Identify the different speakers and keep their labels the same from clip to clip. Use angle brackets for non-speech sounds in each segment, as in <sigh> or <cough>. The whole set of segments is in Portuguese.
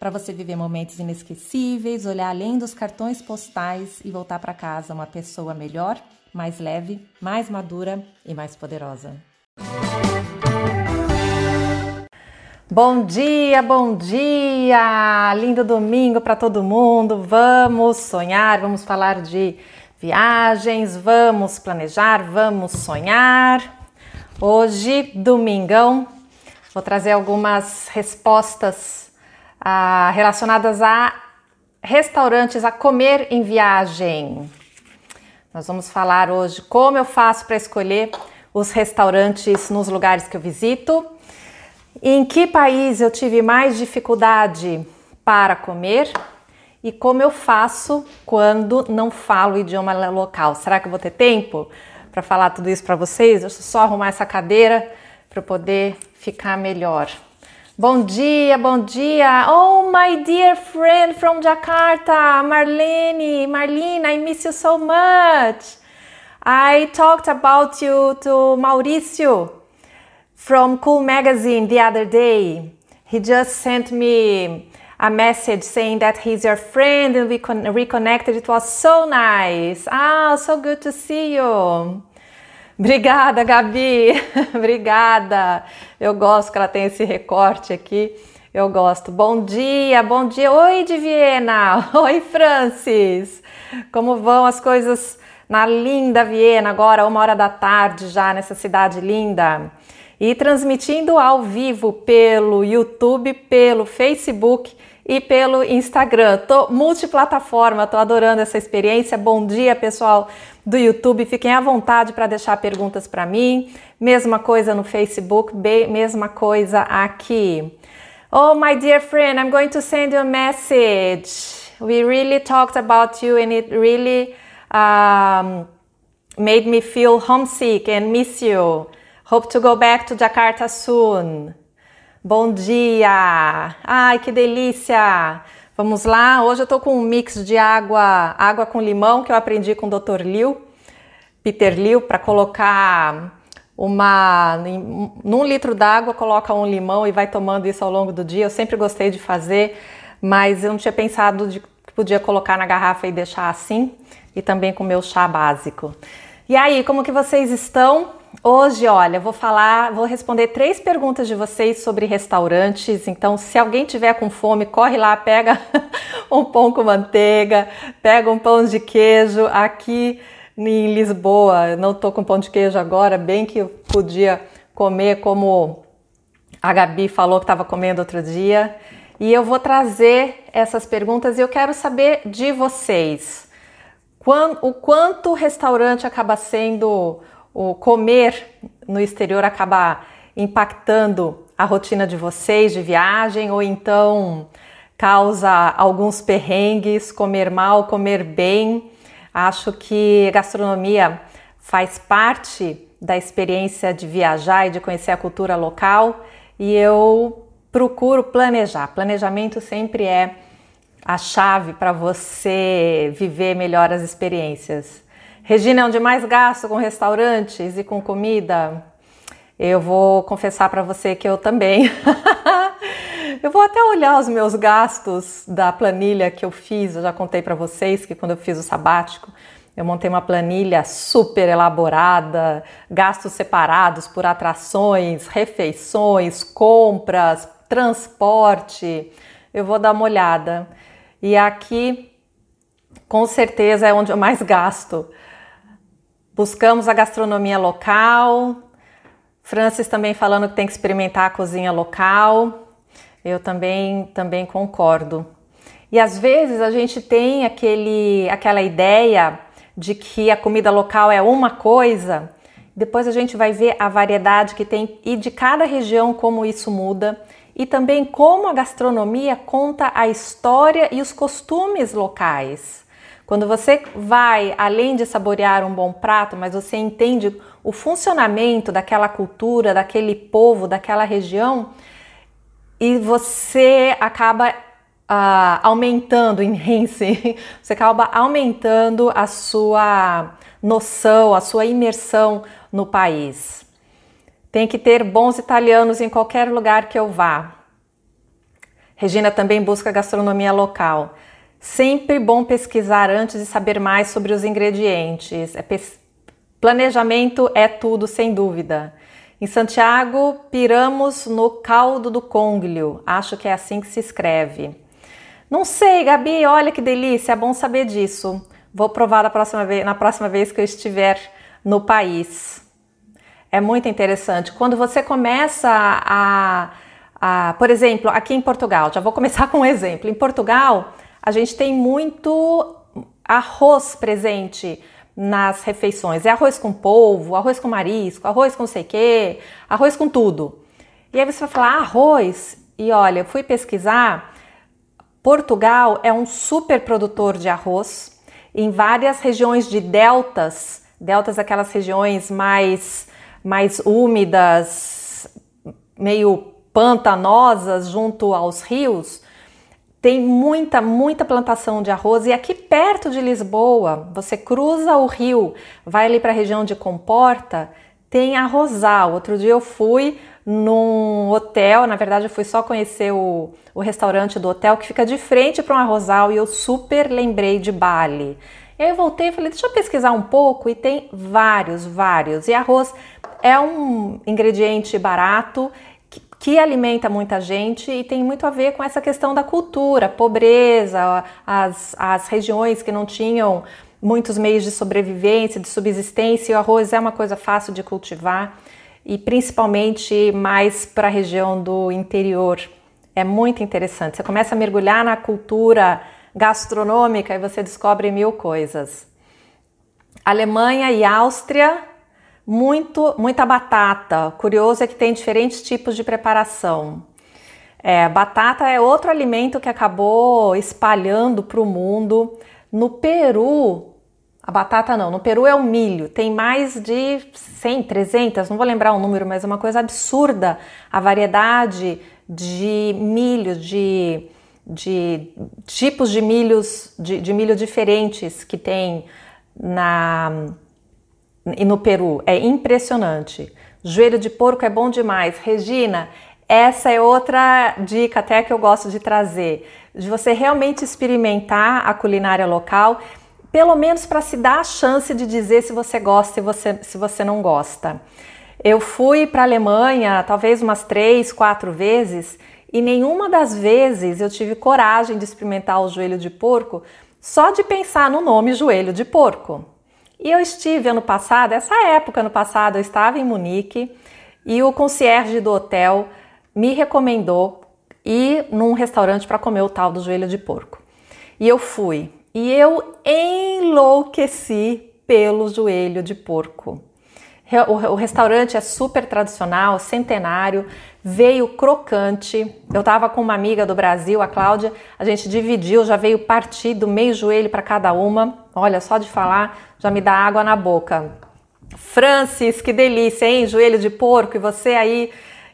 Speaker 1: para você viver momentos inesquecíveis, olhar além dos cartões postais e voltar para casa uma pessoa melhor, mais leve, mais madura e mais poderosa. Bom dia, bom dia! Lindo domingo para todo mundo. Vamos sonhar, vamos falar de viagens, vamos planejar, vamos sonhar. Hoje, domingão, vou trazer algumas respostas relacionadas a restaurantes, a comer em viagem. Nós vamos falar hoje como eu faço para escolher os restaurantes nos lugares que eu visito, em que país eu tive mais dificuldade para comer e como eu faço quando não falo o idioma local. Será que eu vou ter tempo para falar tudo isso para vocês? Deixa eu só arrumar essa cadeira para poder ficar melhor. Bom dia, bom dia. Oh, my dear friend from Jakarta, Marlene. Marlene, I miss you so much. I talked about you to Mauricio from Cool Magazine the other day. He just sent me a message saying that he's your friend and we reconnected. It was so nice. Ah, so good to see you. Obrigada, Gabi. <laughs> Obrigada. Eu gosto que ela tem esse recorte aqui. Eu gosto. Bom dia, bom dia. Oi, de Viena. <laughs> Oi, Francis. Como vão as coisas na linda Viena agora, uma hora da tarde já nessa cidade linda? E transmitindo ao vivo pelo YouTube, pelo Facebook e pelo Instagram. Tô multiplataforma, tô adorando essa experiência. Bom dia, pessoal do YouTube. Fiquem à vontade para deixar perguntas para mim. Mesma coisa no Facebook, mesma coisa aqui. Oh, my dear friend, I'm going to send you a message. We really talked about you and it really um, made me feel homesick and miss you. Hope to go back to Jakarta soon. Bom dia! Ai, que delícia! Vamos lá, hoje eu tô com um mix de água, água com limão que eu aprendi com o Dr. Liu, Peter Liu, para colocar uma num litro d'água coloca um limão e vai tomando isso ao longo do dia. Eu sempre gostei de fazer, mas eu não tinha pensado de que podia colocar na garrafa e deixar assim, e também com meu chá básico. E aí, como que vocês estão? Hoje, olha, vou falar, vou responder três perguntas de vocês sobre restaurantes. Então, se alguém tiver com fome, corre lá, pega <laughs> um pão com manteiga, pega um pão de queijo. Aqui em Lisboa, não tô com pão de queijo agora, bem que eu podia comer como a Gabi falou que estava comendo outro dia. E eu vou trazer essas perguntas e eu quero saber de vocês. O quanto o restaurante acaba sendo o comer no exterior acaba impactando a rotina de vocês de viagem ou então causa alguns perrengues, comer mal, comer bem. Acho que gastronomia faz parte da experiência de viajar e de conhecer a cultura local e eu procuro planejar. Planejamento sempre é a chave para você viver melhor as experiências. Regina, é onde mais gasto com restaurantes e com comida? Eu vou confessar para você que eu também. <laughs> eu vou até olhar os meus gastos da planilha que eu fiz. Eu já contei para vocês que quando eu fiz o sabático, eu montei uma planilha super elaborada, gastos separados por atrações, refeições, compras, transporte. Eu vou dar uma olhada. E aqui, com certeza, é onde eu mais gasto. Buscamos a gastronomia local. Francis também falando que tem que experimentar a cozinha local. Eu também também concordo. E às vezes a gente tem aquele, aquela ideia de que a comida local é uma coisa, depois a gente vai ver a variedade que tem e de cada região como isso muda e também como a gastronomia conta a história e os costumes locais. Quando você vai além de saborear um bom prato, mas você entende o funcionamento daquela cultura, daquele povo, daquela região, e você acaba uh, aumentando <laughs> em si, você acaba aumentando a sua noção, a sua imersão no país. Tem que ter bons italianos em qualquer lugar que eu vá. Regina também busca gastronomia local. Sempre bom pesquisar antes e saber mais sobre os ingredientes. É pes... Planejamento é tudo, sem dúvida. Em Santiago, piramos no caldo do conglio. Acho que é assim que se escreve. Não sei, Gabi, olha que delícia, é bom saber disso. Vou provar na próxima vez, na próxima vez que eu estiver no país. É muito interessante. Quando você começa a, a, por exemplo, aqui em Portugal, já vou começar <laughs> com um exemplo. Em Portugal, a gente tem muito arroz presente nas refeições. É arroz com polvo, arroz com marisco, arroz com sei quê, arroz com tudo. E aí você vai falar ah, arroz. E olha, eu fui pesquisar. Portugal é um super produtor de arroz em várias regiões de deltas, deltas aquelas regiões mais mais úmidas, meio pantanosas junto aos rios, tem muita, muita plantação de arroz e aqui perto de Lisboa, você cruza o rio, vai ali para a região de Comporta, tem arrozal. Outro dia eu fui num hotel, na verdade eu fui só conhecer o, o restaurante do hotel que fica de frente para um arrozal e eu super lembrei de Bali. E aí eu voltei e falei, deixa eu pesquisar um pouco e tem vários, vários. E arroz é um ingrediente barato que, alimenta muita gente e tem muito a ver com essa questão da cultura, pobreza, as, as regiões que não tinham muitos meios de sobrevivência, de subsistência. E o arroz é uma coisa fácil de cultivar e principalmente mais para a região do interior. É muito interessante. Você começa a mergulhar na cultura gastronômica e você descobre mil coisas. Alemanha e Áustria, muito, muita batata. Curioso é que tem diferentes tipos de preparação. É, batata é outro alimento que acabou espalhando para o mundo. No Peru, a batata não, no Peru é o milho, tem mais de 100, 300, não vou lembrar o número, mas é uma coisa absurda a variedade de milho, de, de tipos de milhos, de, de milho diferentes que tem na, e no Peru. É impressionante. Joelho de porco é bom demais. Regina, essa é outra dica até que eu gosto de trazer, de você realmente experimentar a culinária local pelo menos para se dar a chance de dizer se você gosta e você, se você não gosta. Eu fui para a Alemanha talvez umas três, quatro vezes e nenhuma das vezes eu tive coragem de experimentar o joelho de porco só de pensar no nome joelho de porco. E eu estive ano passado, essa época ano passado, eu estava em Munique e o concierge do hotel me recomendou ir num restaurante para comer o tal do joelho de porco. E eu fui e eu enlouqueci pelo joelho de porco. O restaurante é super tradicional, centenário, veio crocante. Eu estava com uma amiga do Brasil, a Cláudia, a gente dividiu, já veio partido, meio joelho para cada uma. Olha, só de falar já me dá água na boca. Francis, que delícia, hein? Joelho de porco, e você aí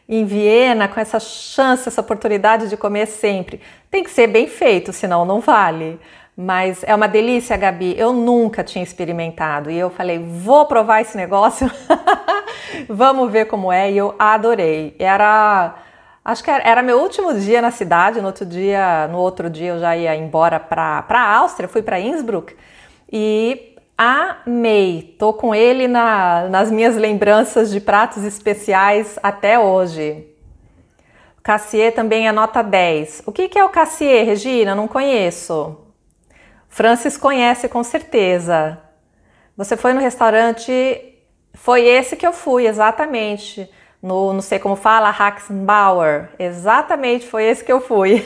Speaker 1: em Viena com essa chance, essa oportunidade de comer sempre. Tem que ser bem feito, senão não vale. Mas é uma delícia, Gabi. Eu nunca tinha experimentado e eu falei, vou provar esse negócio. <laughs> Vamos ver como é. E eu adorei. Era, acho que era, meu último dia na cidade. No outro dia, no outro dia eu já ia embora para a Áustria. Fui para Innsbruck e amei. Tô com ele na, nas minhas lembranças de pratos especiais até hoje. Cassier também é nota 10. O que, que é o Cassier, Regina? Não conheço. Francis conhece com certeza. Você foi no restaurante? Foi esse que eu fui, exatamente. No, não sei como fala, Haxenbauer. Exatamente, foi esse que eu fui.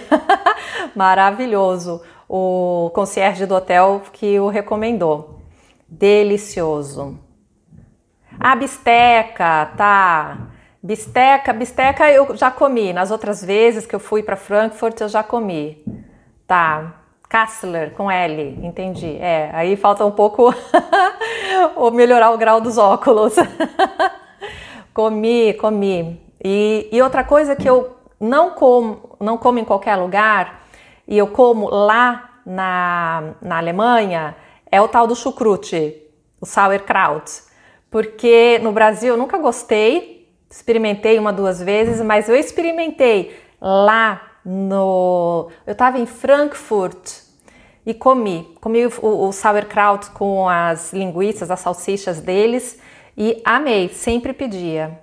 Speaker 1: <laughs> Maravilhoso. O concierge do hotel que o recomendou. Delicioso. A bisteca, tá? Bisteca, bisteca eu já comi. Nas outras vezes que eu fui para Frankfurt, eu já comi. Tá. Kassler com L, entendi. É, aí falta um pouco <laughs> ou melhorar o grau dos óculos. <laughs> comi, comi. E, e, outra coisa que eu não como, não como em qualquer lugar e eu como lá na, na Alemanha é o tal do chucrute, o sauerkraut. Porque no Brasil eu nunca gostei, experimentei uma, duas vezes, mas eu experimentei lá no. Eu estava em Frankfurt e comi. Comi o, o sauerkraut com as linguiças, as salsichas deles e amei, sempre pedia.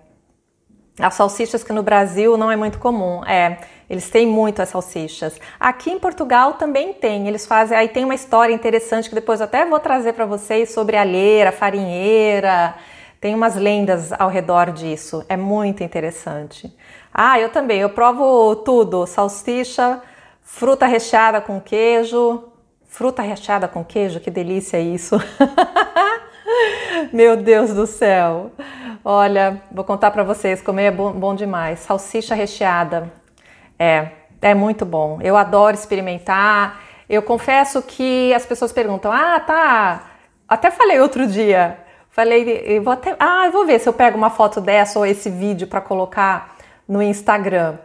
Speaker 1: As salsichas que no Brasil não é muito comum, é, eles têm muito as salsichas. Aqui em Portugal também tem, eles fazem, aí tem uma história interessante que depois eu até vou trazer para vocês sobre alheira, farinheira, tem umas lendas ao redor disso, é muito interessante. Ah, eu também, eu provo tudo: salsicha, fruta recheada com queijo. Fruta recheada com queijo, que delícia isso! <laughs> Meu Deus do céu! Olha, vou contar para vocês, comer é bom, bom demais. Salsicha recheada, é, é muito bom. Eu adoro experimentar. Eu confesso que as pessoas perguntam: ah, tá. Até falei outro dia Falei, vou até, ah, eu vou ver se eu pego uma foto dessa ou esse vídeo para colocar no Instagram.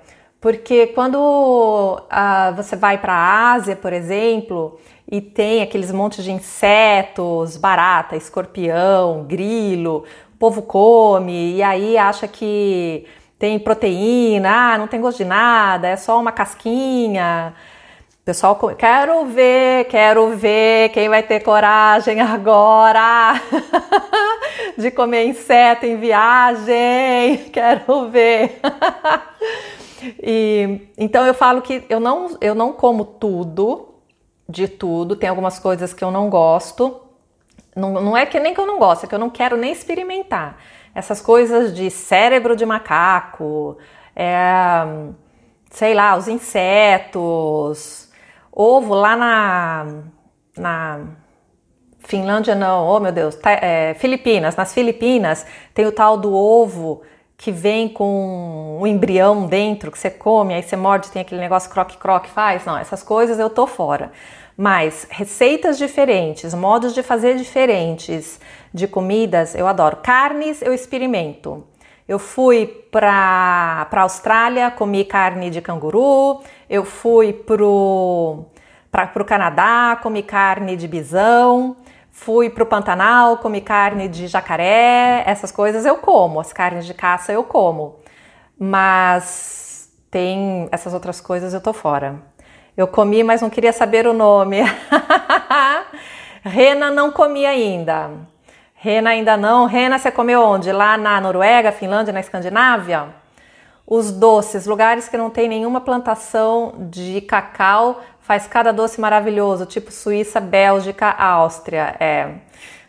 Speaker 1: Porque quando ah, você vai para a Ásia, por exemplo, e tem aqueles montes de insetos, barata, escorpião, grilo, povo come e aí acha que tem proteína, ah, não tem gosto de nada, é só uma casquinha. Pessoal, quero ver, quero ver quem vai ter coragem <laughs> agora <laughs> de comer inseto em viagem. <laughs> Quero ver. e então eu falo que eu não, eu não como tudo, de tudo. Tem algumas coisas que eu não gosto. Não, não é que nem que eu não gosto, é que eu não quero nem experimentar. Essas coisas de cérebro de macaco, é, sei lá, os insetos Ovo lá na, na Finlândia não, oh meu Deus, tá, é, Filipinas, nas Filipinas tem o tal do ovo que vem com o embrião dentro, que você come, aí você morde, tem aquele negócio croque-croque faz. Não, essas coisas eu tô fora. Mas receitas diferentes, modos de fazer diferentes de comidas, eu adoro. Carnes eu experimento. Eu fui para a Austrália, comi carne de canguru. Eu fui para o Canadá, comi carne de bisão. Fui para o Pantanal, comi carne de jacaré. Essas coisas eu como, as carnes de caça eu como. Mas tem essas outras coisas eu tô fora. Eu comi, mas não queria saber o nome. <laughs> Rena não comi ainda. Rena ainda não. Rena você comeu onde? Lá na Noruega, Finlândia, na Escandinávia? Os doces, lugares que não tem nenhuma plantação de cacau, faz cada doce maravilhoso, tipo Suíça, Bélgica, Áustria. É.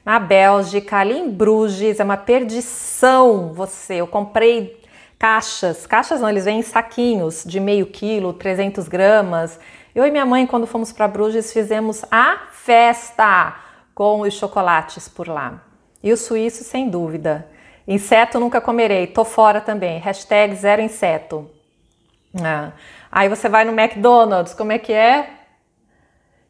Speaker 1: Na Bélgica, ali em Bruges, é uma perdição você. Eu comprei caixas, caixas não, eles vêm em saquinhos de meio quilo, 300 gramas. Eu e minha mãe, quando fomos para Bruges, fizemos a festa com os chocolates por lá. E o suíço, sem dúvida. Inseto nunca comerei, tô fora também. Hashtag zero inseto. Ah. Aí você vai no McDonald's, como é que é?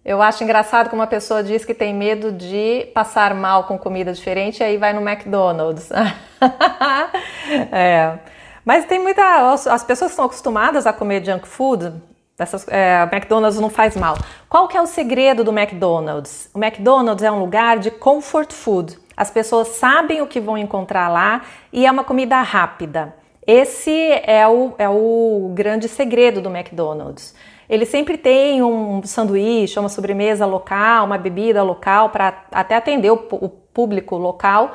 Speaker 1: Eu acho engraçado como uma pessoa diz que tem medo de passar mal com comida diferente aí vai no McDonald's. <laughs> é. Mas tem muita. As pessoas que estão acostumadas a comer junk food, Essas, é, McDonald's não faz mal. Qual que é o segredo do McDonald's? O McDonald's é um lugar de comfort food. As pessoas sabem o que vão encontrar lá e é uma comida rápida. Esse é o, é o grande segredo do McDonald's. Ele sempre tem um sanduíche, uma sobremesa local, uma bebida local para até atender o, o público local.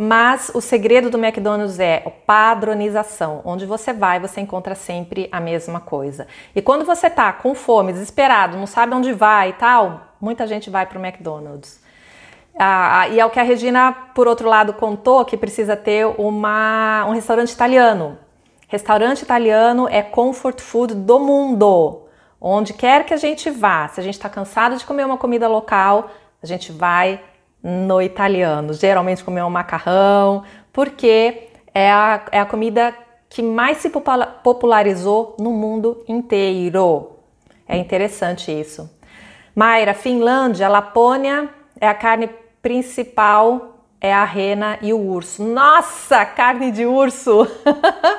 Speaker 1: Mas o segredo do McDonald's é padronização. Onde você vai, você encontra sempre a mesma coisa. E quando você tá com fome, desesperado, não sabe onde vai e tal, muita gente vai para o McDonald's. Ah, e é o que a Regina, por outro lado, contou que precisa ter uma, um restaurante italiano. Restaurante italiano é comfort food do mundo. Onde quer que a gente vá, se a gente está cansado de comer uma comida local, a gente vai no italiano. Geralmente comer um macarrão, porque é a, é a comida que mais se popularizou no mundo inteiro. É interessante isso. Mayra, Finlândia, Lapônia é a carne principal é a rena e o urso. Nossa, carne de urso!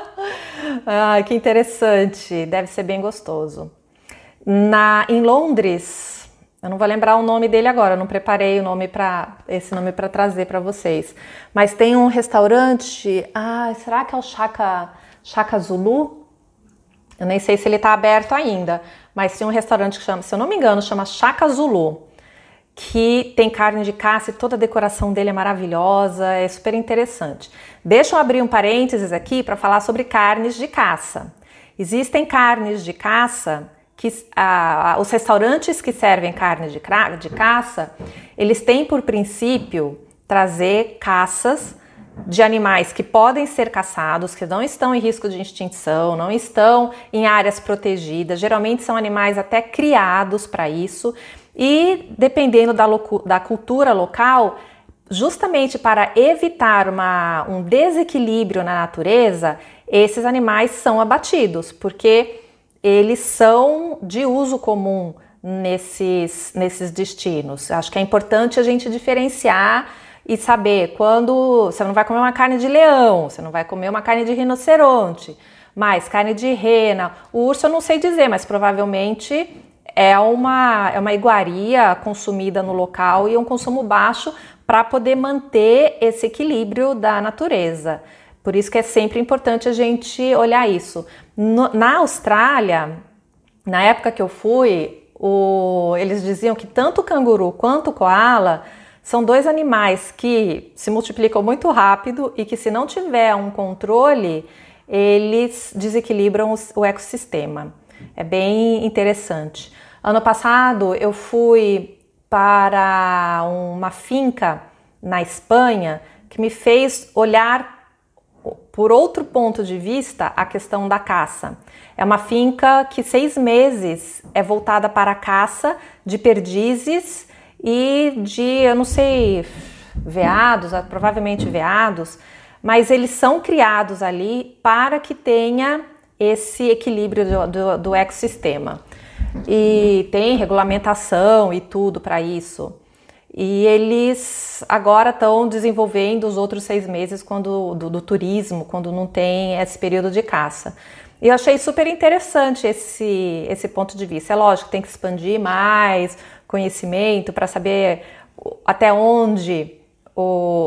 Speaker 1: <laughs> Ai, que interessante. Deve ser bem gostoso. Na, em Londres, eu não vou lembrar o nome dele agora, não preparei o nome para esse nome para trazer para vocês. Mas tem um restaurante, ah, será que é o Chaka, Chaka Zulu? Eu nem sei se ele está aberto ainda, mas tem um restaurante que chama, se eu não me engano, chama Chaka Zulu que tem carne de caça e toda a decoração dele é maravilhosa, é super interessante. Deixa eu abrir um parênteses aqui para falar sobre carnes de caça. Existem carnes de caça que os restaurantes que servem carne de, de caça, eles têm por princípio trazer caças de animais que podem ser caçados, que não estão em risco de extinção, não estão em áreas protegidas, geralmente são animais até criados para isso, e dependendo da, da cultura local, justamente para evitar uma, um desequilíbrio na natureza, esses animais são abatidos, porque eles são de uso comum nesses, nesses destinos. Acho que é importante a gente diferenciar e saber quando você não vai comer uma carne de leão, você não vai comer uma carne de rinoceronte, mas carne de rena. O urso eu não sei dizer, mas provavelmente é uma, é uma iguaria consumida no local e um consumo baixo para poder manter esse equilíbrio da natureza. Por isso que é sempre importante a gente olhar isso. No, na Austrália, na época que eu fui, o, eles diziam que tanto o canguru quanto o koala são dois animais que se multiplicam muito rápido e que, se não tiver um controle, eles desequilibram o ecossistema. É bem interessante. Ano passado eu fui para uma finca na Espanha que me fez olhar por outro ponto de vista a questão da caça. É uma finca que seis meses é voltada para a caça de perdizes e de, eu não sei, veados, provavelmente veados, mas eles são criados ali para que tenha esse equilíbrio do, do, do ecossistema e tem regulamentação e tudo para isso. E eles agora estão desenvolvendo os outros seis meses quando, do, do, turismo, quando não tem esse período de caça. E eu achei super interessante esse, esse ponto de vista. É lógico, tem que expandir mais conhecimento para saber até onde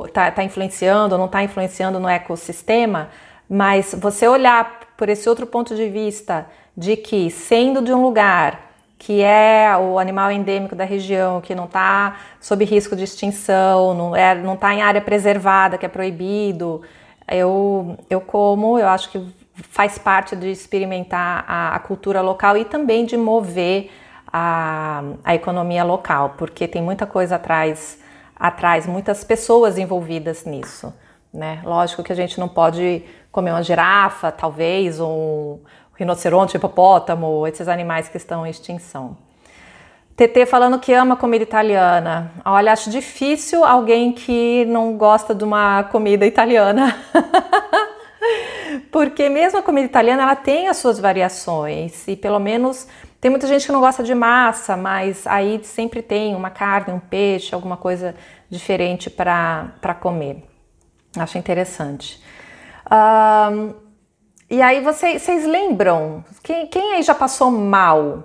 Speaker 1: está tá influenciando ou não está influenciando no ecossistema, mas você olhar por esse outro ponto de vista de que, sendo de um lugar que é o animal endêmico da região, que não está sob risco de extinção, não é, não está em área preservada, que é proibido, eu, eu como, eu acho que faz parte de experimentar a, a cultura local e também de mover a, a economia local, porque tem muita coisa atrás, atrás, muitas pessoas envolvidas nisso. Né? Lógico que a gente não pode comer uma girafa, talvez, ou rinoceronte, hipopótamo, esses animais que estão em extinção. TT falando que ama comida italiana. Olha, acho difícil alguém que não gosta de uma comida italiana. <laughs> Porque mesmo a comida italiana, ela tem as suas variações e pelo menos tem muita gente que não gosta de massa, mas aí sempre tem uma carne, um peixe, alguma coisa diferente para comer. Acho interessante. Um, e aí vocês, vocês lembram? Quem, quem aí já passou mal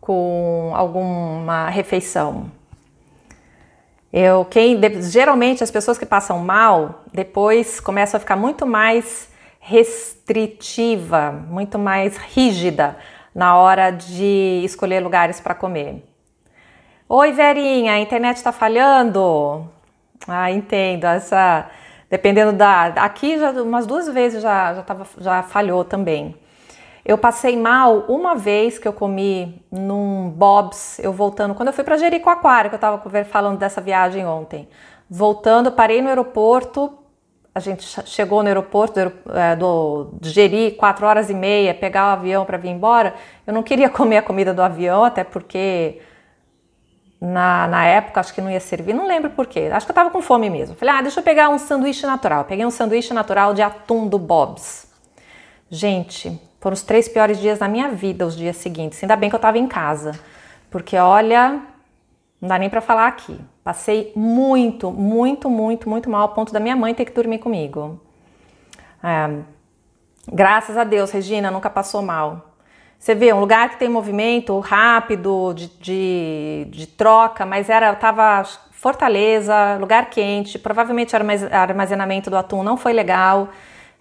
Speaker 1: com alguma refeição? Eu, quem, geralmente as pessoas que passam mal depois começam a ficar muito mais restritiva, muito mais rígida na hora de escolher lugares para comer. Oi, Verinha, a internet está falhando? Ah, entendo. Essa Dependendo da. Aqui já umas duas vezes já, já, tava, já falhou também. Eu passei mal uma vez que eu comi num Bob's, eu voltando, quando eu fui para Jericoacoara, que eu estava falando dessa viagem ontem. Voltando, parei no aeroporto, a gente chegou no aeroporto do, é, do Jeri, quatro horas e meia, pegar o avião para vir embora. Eu não queria <laughs> comer a comida do avião, até porque na, na época, acho que não ia servir, não lembro porquê. Acho que eu tava com fome mesmo. Falei, ah, deixa eu pegar um sanduíche natural. Peguei um sanduíche natural de atum do Bob's. Gente, foram os três piores dias da minha vida, os dias seguintes. Ainda bem que eu estava em casa, porque olha, não dá nem para falar aqui. Passei muito, muito, muito, muito mal, ao ponto da minha mãe ter que dormir comigo. É, graças a Deus, Regina, nunca passou mal. Você vê, um lugar que tem movimento rápido, de, de, de troca, mas era, tava Fortaleza, lugar quente, provavelmente o armazenamento do atum não foi legal.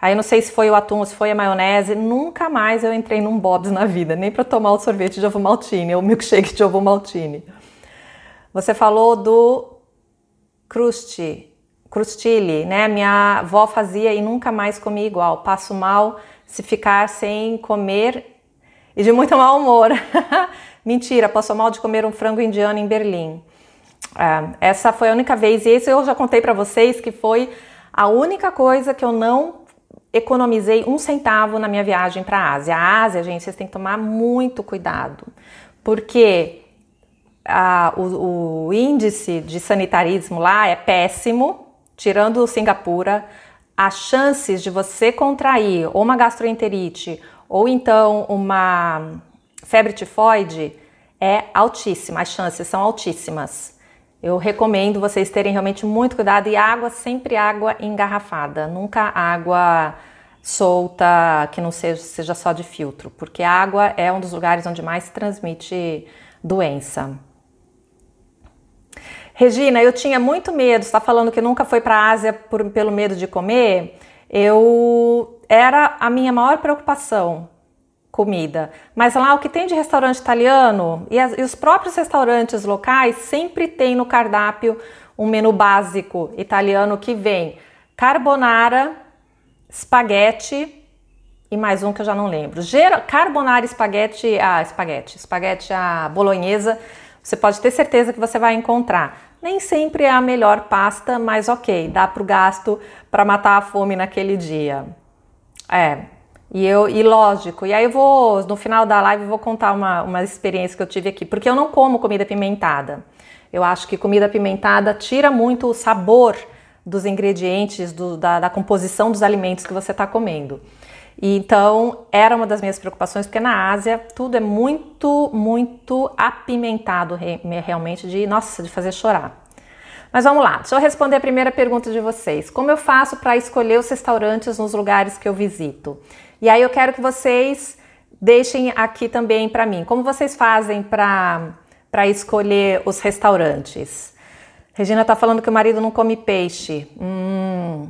Speaker 1: Aí não sei se foi o atum ou se foi a maionese. Nunca mais eu entrei num Bob's na vida, nem para tomar o sorvete de ovo maltine, ou o milkshake de ovo maltine. Você falou do crusti, crustile, né? Minha avó fazia e nunca mais comi igual. Passo mal se ficar sem comer e de muito mau humor. <laughs> Mentira, passou mal de comer um frango indiano em Berlim. É, essa foi a única vez, e esse eu já contei para vocês que foi a única coisa que eu não economizei um centavo na minha viagem para a Ásia. A Ásia, gente, vocês têm que tomar muito cuidado, porque a, o, o, índice de sanitarismo lá é péssimo, tirando Singapura, as chances de você contrair uma gastroenterite ou então uma febre tifoide é altíssima, as chances são altíssimas. Eu recomendo vocês terem realmente muito cuidado e água, sempre água engarrafada, nunca água solta que não seja, seja só de filtro, porque a água é um dos lugares onde mais se transmite doença. Regina, eu tinha muito medo, está falando que nunca foi para a Ásia por, pelo medo de comer. Eu era a minha maior preocupação comida. Mas lá o que tem de restaurante italiano e, as, e os próprios restaurantes locais sempre tem no cardápio um menu básico italiano que vem carbonara, espaguete e mais um que eu já não lembro. Gera, carbonara, espaguete, ah, espaguete, espaguete a bolonhesa. Você pode ter certeza que você vai encontrar. Nem sempre é a melhor pasta, mas ok, dá para o gasto para matar a fome naquele dia. É, e eu, e lógico, e aí eu vou, no final da live, vou contar uma, uma experiência que eu tive aqui, porque eu não como comida pimentada. Eu acho que comida pimentada tira muito o sabor dos ingredientes, do, da, da composição dos alimentos que você está comendo. E então era uma das minhas preocupações, porque na Ásia tudo é muito, muito apimentado realmente, de nossa, de fazer chorar. Mas vamos lá, deixa eu responder a primeira pergunta de vocês. Como eu faço para escolher os restaurantes nos lugares que eu visito? E aí eu quero que vocês deixem aqui também para mim. Como vocês fazem para escolher os restaurantes? Regina está falando que o marido não come peixe. Hum,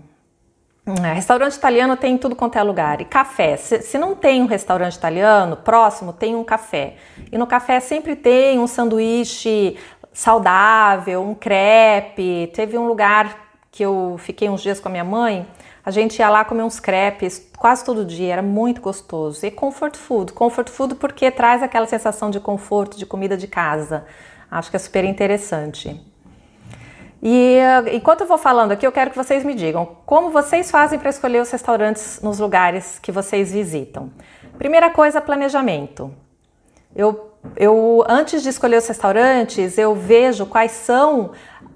Speaker 1: é, restaurante italiano tem tudo quanto é lugar. E café. Se, se, não tem um restaurante italiano próximo, tem um café. E no café sempre tem um sanduíche saudável, um crepe. Teve um lugar que eu fiquei uns dias com a minha mãe a gente ia lá comer uns crepes quase todo dia, era muito gostoso. E comfort food, comfort food porque traz aquela sensação de conforto, de comida de casa. Acho que é super interessante. E enquanto eu vou falando aqui, eu quero que vocês me digam como vocês fazem para escolher os restaurantes nos lugares que vocês visitam. Primeira coisa, planejamento. Eu, eu antes de escolher os restaurantes, eu vejo quais são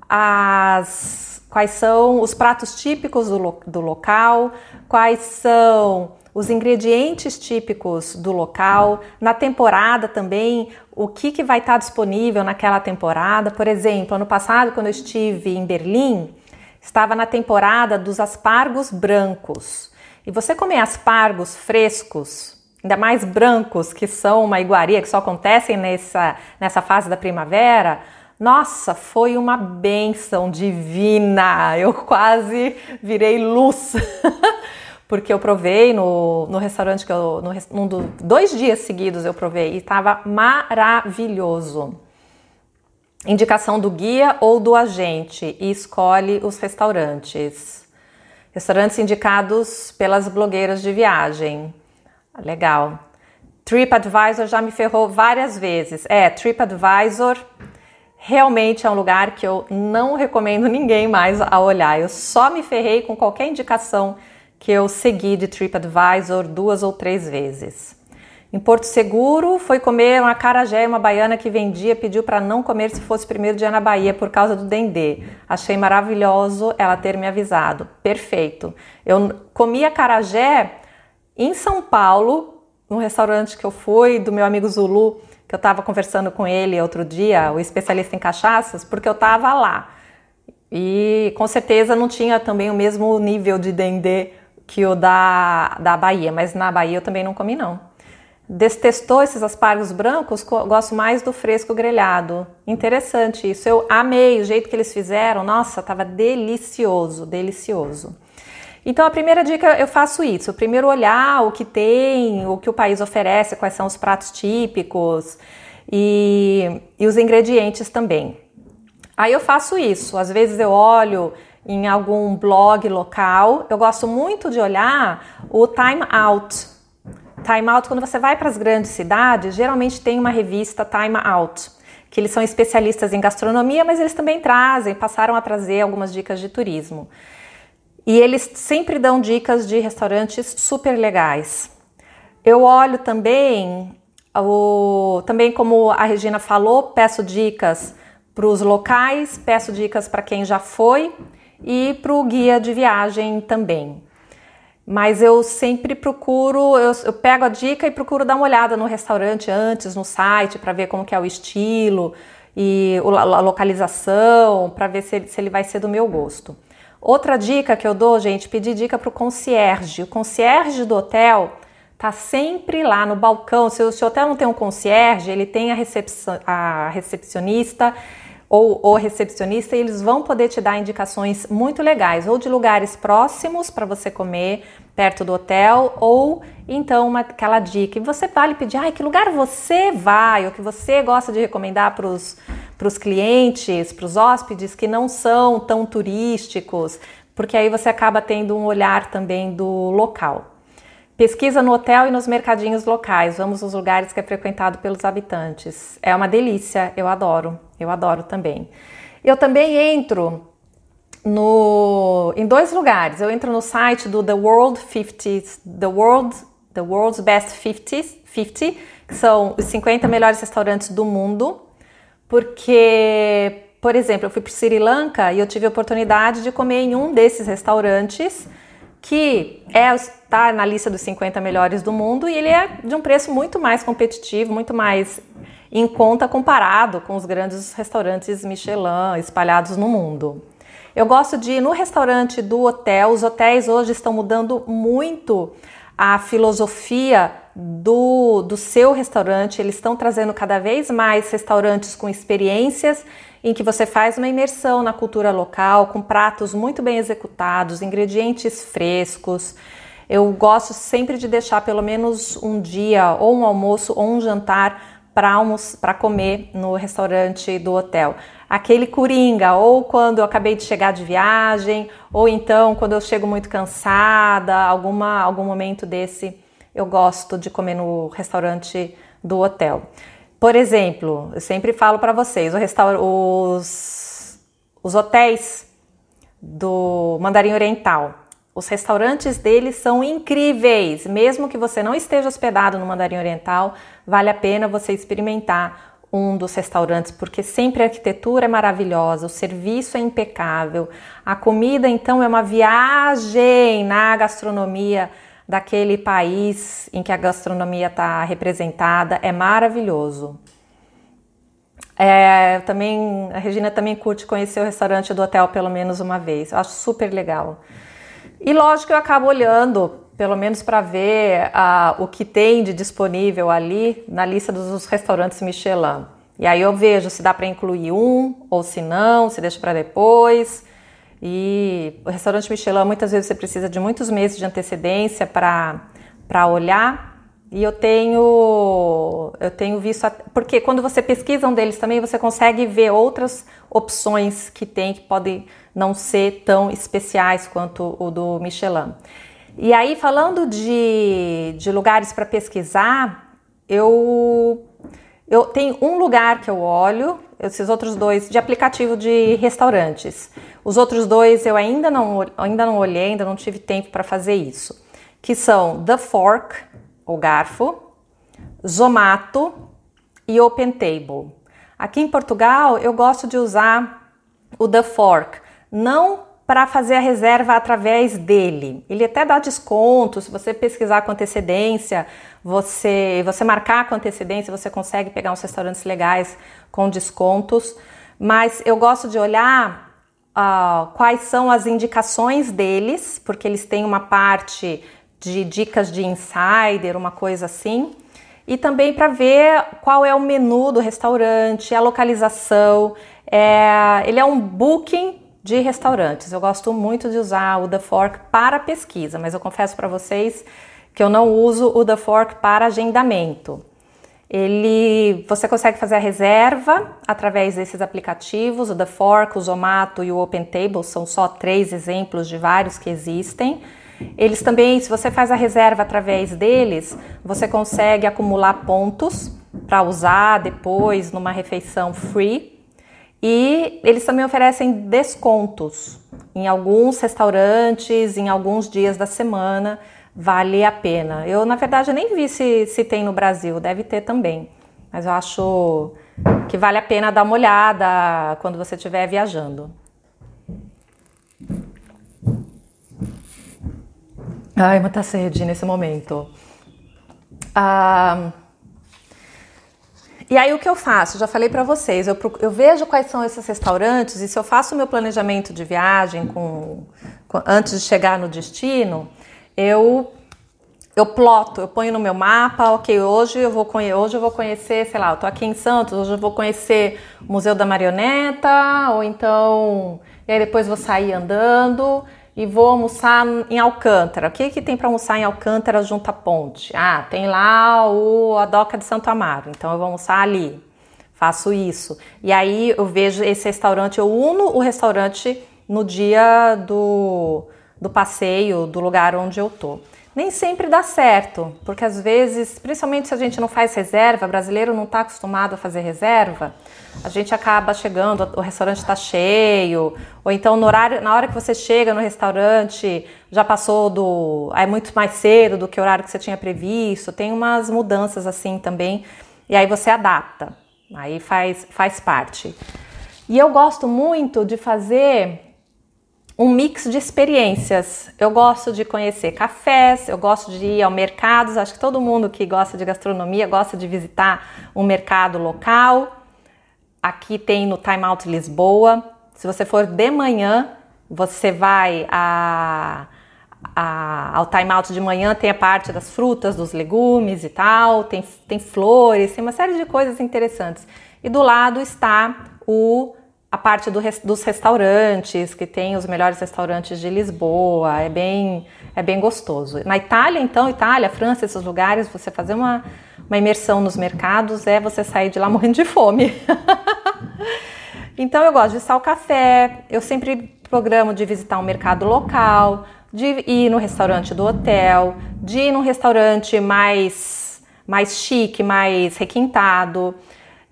Speaker 1: as quais são os pratos típicos do, do local, quais são os ingredientes típicos do local, na temporada também, o que, que vai estar disponível naquela temporada. Por exemplo, ano passado, quando eu estive em Berlim, estava na temporada dos aspargos brancos. E você comer aspargos frescos, ainda mais brancos, que são uma iguaria que só acontecem nessa, nessa fase da primavera, nossa, foi uma benção divina. Eu quase virei luz. <laughs> Porque eu provei no, no restaurante que eu. No, num do, dois dias seguidos eu provei e estava maravilhoso. Indicação do guia ou do agente e escolhe os restaurantes. Restaurantes indicados pelas blogueiras de viagem. Legal. TripAdvisor já me ferrou várias vezes. É, TripAdvisor realmente é um lugar que eu não recomendo ninguém mais a olhar. Eu só me ferrei com qualquer indicação que eu segui de TripAdvisor duas ou três vezes. Em Porto Seguro, foi comer uma carajé, uma baiana que vendia, pediu para não comer se fosse primeiro dia na Bahia por causa do dendê. Achei maravilhoso ela ter me avisado. Perfeito. Eu comi a carajé Em São Paulo, num restaurante que eu fui, do meu amigo Zulu, que eu estava conversando com ele outro dia, o especialista em cachaças, porque eu estava lá. E com certeza não tinha também o mesmo nível de dendê que o da, da Bahia, mas na Bahia eu também não comi não. Destestou esses aspargos brancos? Gosto mais do fresco grelhado. Interessante isso. Eu amei o jeito que eles fizeram. Nossa, estava delicioso, delicioso. Então a primeira dica eu faço isso. Primeiro olhar o que tem, o que o país oferece, quais são os pratos típicos e, e os ingredientes também. Aí eu faço isso. Às vezes eu olho em algum blog local. Eu gosto muito de olhar o Time Out Time Out, quando você vai para as grandes cidades, geralmente tem uma revista Time Out, que eles são especialistas em gastronomia, mas eles também trazem, passaram a trazer algumas dicas de turismo. E eles sempre dão dicas de restaurantes super legais. Eu olho também, o, também como a Regina falou, peço dicas para os locais, peço dicas para quem já foi e para o guia de viagem também mas eu sempre procuro, eu, eu, pego a dica e procuro dar uma olhada no restaurante antes, no site, para ver como que é o estilo e a localização, para ver se se ele vai ser do meu gosto. Outra dica que eu dou, gente, pedir dica para o concierge. O concierge do hotel tá sempre lá no balcão. Se o seu hotel não tem um concierge, ele tem a, a recepcionista ou o recepcionista e eles vão poder te dar indicações muito legais, ou de lugares próximos para você comer perto do hotel, ou então uma, aquela dica. E você vale pedir, ai, que lugar você vai, ou que você gosta de recomendar para os clientes, para os hóspedes que não são tão turísticos, porque aí você acaba tendo um olhar também do local. Pesquisa no hotel e nos mercadinhos locais. Vamos nos lugares que é frequentado pelos habitantes. É uma delícia, eu adoro. Eu adoro também. Eu também entro no, em dois lugares. Eu entro no site do The World 50, The World, The World's Best 50, 50, que são os 50 melhores restaurantes do mundo, porque, por exemplo, eu fui para Sri Lanka e eu tive a oportunidade de comer em um desses restaurantes que é está na lista dos 50 melhores do mundo e ele é de um preço muito mais competitivo, muito mais em conta comparado com os grandes restaurantes Michelin espalhados no mundo. Eu gosto de ir no restaurante do hotel. Os hotéis hoje estão mudando muito a filosofia do, do seu restaurante. Eles estão trazendo cada vez mais restaurantes com experiências em que você faz uma imersão na cultura local, com pratos muito bem executados, ingredientes frescos. Eu gosto sempre de deixar pelo menos um dia, ou um almoço, ou um jantar para comer no restaurante do hotel. Aquele coringa, ou quando eu acabei de chegar de viagem, ou então quando eu chego muito cansada, alguma, algum momento desse, eu gosto de comer no restaurante do hotel. Por exemplo, eu sempre falo para vocês, os, os hotéis do Mandarim Oriental, os restaurantes deles são incríveis. Mesmo que você não esteja hospedado no Mandarim Oriental, vale a pena você experimentar um dos restaurantes, porque sempre a arquitetura é maravilhosa, o serviço é impecável, a comida então é uma viagem na gastronomia daquele país em que a gastronomia está representada, é maravilhoso. É, também a Regina também curte conhecer o restaurante do hotel pelo menos uma vez. Eu acho super legal. E lógico eu acabo olhando, pelo menos para ver uh, o que tem de disponível ali na lista dos restaurantes Michelin. E aí eu vejo se dá para incluir um ou se não, se deixa para depois. E o restaurante Michelin, muitas vezes você precisa de muitos meses de antecedência para olhar. E eu tenho, eu tenho visto, porque quando você pesquisa um deles também, você consegue ver outras opções que tem que podem não ser tão especiais quanto o do Michelin. E aí, falando de, de lugares para pesquisar, eu, eu tenho um lugar que eu olho, esses outros dois, de aplicativo de restaurantes. Os outros dois eu ainda não, ainda não olhei, ainda não tive tempo para fazer isso. Que são The Fork, o garfo, Zomato e Open Table. Aqui em Portugal eu gosto de usar o The Fork, não para fazer a reserva através dele. Ele até dá desconto, se você pesquisar com antecedência, você, você marcar com antecedência, você consegue pegar uns restaurantes legais com descontos. Mas eu gosto de olhar uh, quais são as indicações deles, porque eles têm uma parte de dicas de insider, uma coisa assim. E também para ver qual é o menu do restaurante, a localização. É, ele é um booking de restaurantes. Eu gosto muito de usar o The Fork para pesquisa, mas eu confesso para vocês que eu não uso o The Fork para agendamento. Ele, você consegue fazer a reserva através desses aplicativos, o The Fork, o Zomato e o OpenTable são só três exemplos de vários que existem. Eles também, se você faz a reserva através deles, você consegue acumular pontos para usar depois numa refeição free e eles também oferecem descontos em alguns restaurantes, em alguns dias da semana, vale a pena. Eu, na verdade, nem vi se, se tem no Brasil, deve ter também, mas eu acho que vale a pena dar uma olhada quando você estiver viajando. Ai, muita sede nesse momento. Ah, e aí o que eu faço? Já falei para vocês, eu, eu, vejo quais são esses restaurantes e se eu faço o meu planejamento de viagem com, com, antes de chegar no destino, eu eu ploto, eu ponho no meu mapa, ok, hoje eu vou hoje eu vou conhecer, sei lá, eu tô aqui em Santos, hoje eu vou conhecer o Museu da Marioneta, ou então, e aí depois vou sair andando, e vou almoçar em Alcântara. O que, que tem para almoçar em Alcântara junto à ponte? Ah, tem lá o, a Doca de Santo Amaro, então eu vou almoçar ali. Faço isso. E aí eu vejo esse restaurante, eu uno o restaurante no dia do, do passeio, do lugar onde eu tô nem sempre dá certo, porque às vezes, principalmente se a gente não faz reserva, brasileiro não está acostumado a fazer reserva, a gente acaba chegando, o restaurante está cheio, ou então no horário, na hora que você chega no restaurante já passou do, é muito mais cedo do que o horário que você tinha previsto, tem umas mudanças assim também, e aí você adapta, aí faz, faz parte. E eu gosto muito de fazer um mix de experiências. Eu gosto de conhecer cafés, eu gosto de ir ao mercado. Acho que todo mundo que gosta de gastronomia gosta de visitar um mercado local. Aqui tem no Time Out Lisboa. Se você for de manhã, você vai a, a, ao Time Out de manhã, tem a parte das frutas, dos legumes e tal, tem, tem flores, tem uma série de coisas interessantes. E do lado está o a parte do, dos restaurantes, que tem os melhores restaurantes de Lisboa, é bem, é bem gostoso. Na Itália, então, Itália, França, esses lugares, você fazer uma, uma imersão nos mercados é você sair de lá <laughs> morrendo de fome. <laughs> então eu gosto de o café, eu sempre programo de visitar um mercado local, de ir no restaurante do hotel, de ir num restaurante mais, mais chique, mais requintado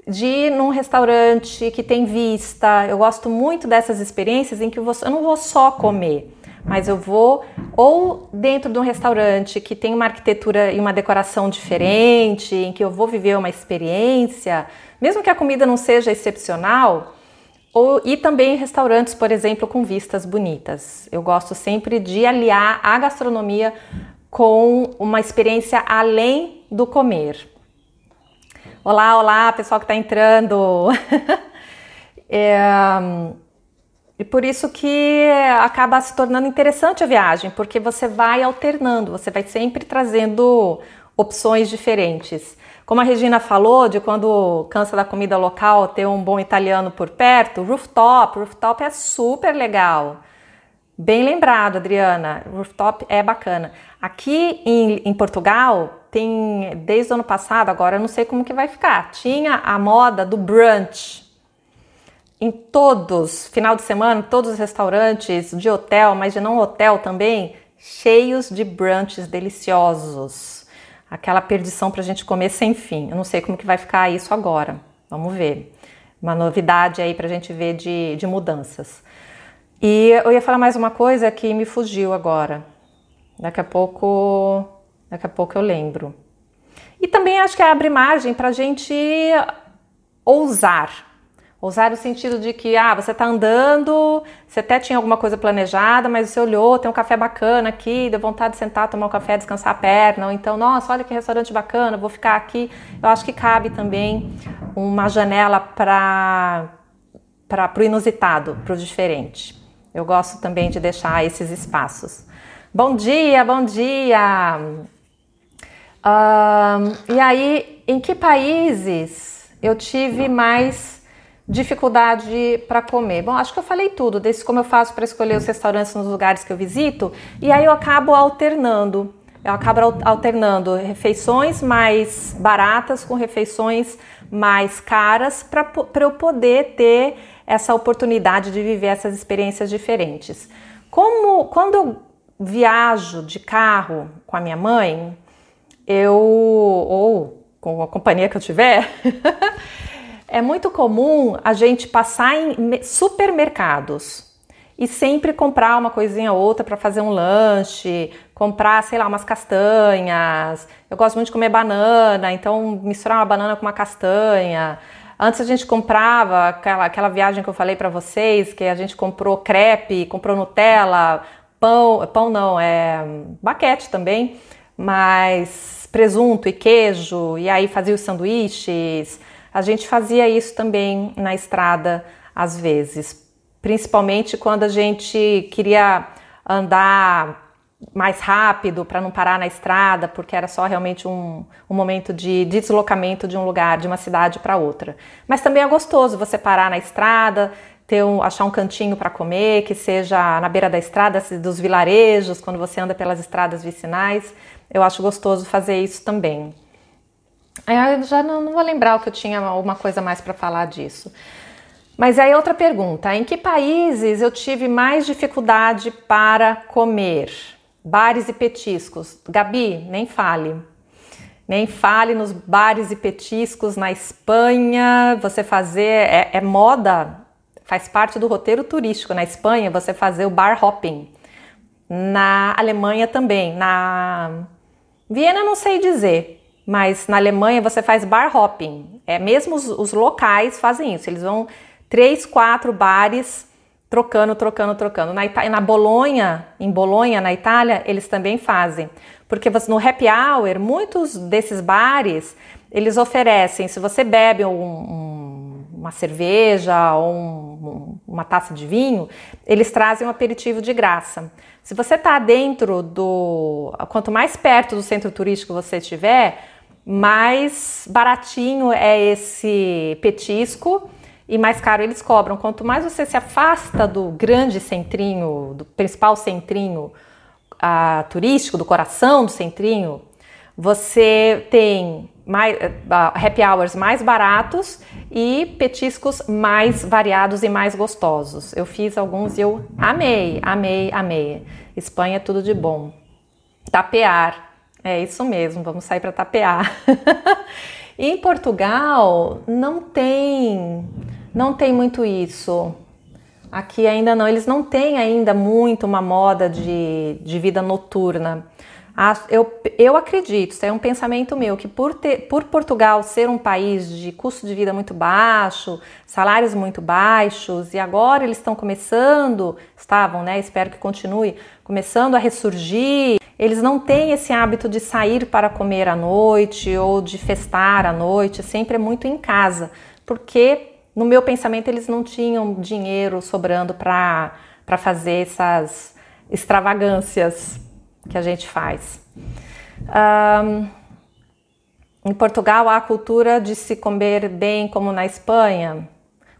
Speaker 1: de ir num restaurante que tem vista. Eu gosto muito dessas experiências em que eu, não vou só comer, mas eu vou ou dentro de um restaurante que tem uma arquitetura e uma decoração diferente, em que eu vou viver uma experiência, mesmo que a comida não seja excepcional. Ou, e também restaurantes, por exemplo, com vistas bonitas. Eu gosto sempre de aliar a gastronomia com uma experiência além do comer. Olá, olá, pessoal que está entrando. <laughs> é, e por isso que acaba se tornando interessante a viagem, porque você vai alternando, você vai sempre trazendo opções diferentes. Como a Regina falou, de quando cansa da comida local ter um bom italiano por perto, rooftop, rooftop é super legal. Bem lembrado, Adriana, rooftop é bacana. Aqui em, em Portugal tem desde o ano passado, agora eu não sei como que vai ficar. Tinha a moda do brunch. Em todos, final de semana, todos os restaurantes de hotel, mas de não hotel também, cheios de brunches deliciosos. Aquela perdição para a gente comer sem fim. Eu não sei como que vai ficar isso agora. Vamos ver. Uma novidade aí para a gente ver de, de mudanças. E eu ia falar mais uma coisa que me fugiu agora. Daqui a pouco Daqui a pouco eu lembro. E também acho que abre margem para a gente ousar. Ousar no sentido de que, ah, você está andando, você até tinha alguma coisa planejada, mas você olhou, tem um café bacana aqui, deu vontade de sentar, tomar um café, descansar a perna, ou então, nossa, olha que restaurante bacana, vou ficar aqui. Eu acho que cabe também uma janela para o inusitado, para o diferente. Eu gosto também de deixar esses espaços. Bom dia, bom dia! E aí, em que países eu tive mais dificuldade para comer? Bom, acho que eu falei tudo, desse como eu faço para escolher os restaurantes nos lugares que eu visito, e aí eu acabo alternando. Eu acabo alternando refeições mais baratas com refeições mais caras para eu poder ter essa oportunidade de viver essas experiências diferentes. Como quando eu viajo de carro com a minha mãe, eu ou com a companhia que eu tiver, <laughs> é muito comum a gente passar em supermercados e sempre comprar uma coisinha ou outra para fazer um lanche, comprar, sei lá, umas castanhas. Eu gosto muito de comer banana, então misturar uma banana com uma castanha. Antes a gente comprava aquela, aquela viagem que eu falei para vocês, que a gente comprou crepe, comprou Nutella, pão, pão não, é baquete também, mas presunto e queijo, e aí fazia os sanduíches. A gente fazia isso também na estrada às vezes, principalmente quando a gente queria andar mais rápido para não parar na estrada, porque era só realmente um, um momento de deslocamento de um lugar, de uma cidade para outra. Mas também é gostoso você parar na estrada, ter um, achar um cantinho para comer, que seja na beira da estrada, dos vilarejos, quando você anda pelas estradas vicinais. Eu acho gostoso fazer isso também. Eu já não, não vou lembrar o que eu tinha alguma coisa mais para falar disso. Mas aí outra pergunta: em que países eu tive mais dificuldade para comer? Bares e petiscos. Gabi, nem fale. Nem fale nos bares e petiscos na Espanha. Você fazer é, é moda, faz parte do roteiro turístico na Espanha. Você fazer o bar hopping. Na Alemanha também. Na Viena, não sei dizer mas na Alemanha você faz bar hopping. É, mesmo os, os locais fazem isso. Eles vão três, quatro bares trocando, trocando, trocando. Na, Ita na Bolonha, em Bolonha, na Itália, eles também fazem. Porque no happy hour, muitos desses bares, eles oferecem, se você bebe um, um, uma cerveja ou um, uma taça de vinho, eles trazem um aperitivo de graça. Se você está dentro do... Quanto mais perto do centro turístico você estiver, mais baratinho é esse petisco e mais caro eles cobram. Quanto mais você se afasta do grande centrinho, do principal centrinho uh, turístico, do coração do centrinho, você tem mais, uh, happy hours mais baratos e petiscos mais variados e mais gostosos. Eu fiz alguns e eu amei, amei, amei. Espanha é tudo de bom. Tapear, é isso mesmo, vamos sair para tapear. <laughs> em Portugal não tem, não tem muito isso. Aqui ainda não, eles não têm ainda muito uma moda de, de vida noturna. Eu, eu acredito, isso é um pensamento meu, que por, ter, por Portugal ser um país de custo de vida muito baixo, salários muito baixos, e agora eles estão começando, estavam, né? Espero que continue, começando a ressurgir eles não têm esse hábito de sair para comer à noite ou de festar à noite, sempre é muito em casa, porque no meu pensamento eles não tinham dinheiro sobrando para fazer essas extravagâncias que a gente faz. Um, em Portugal há a cultura de se comer bem como na Espanha.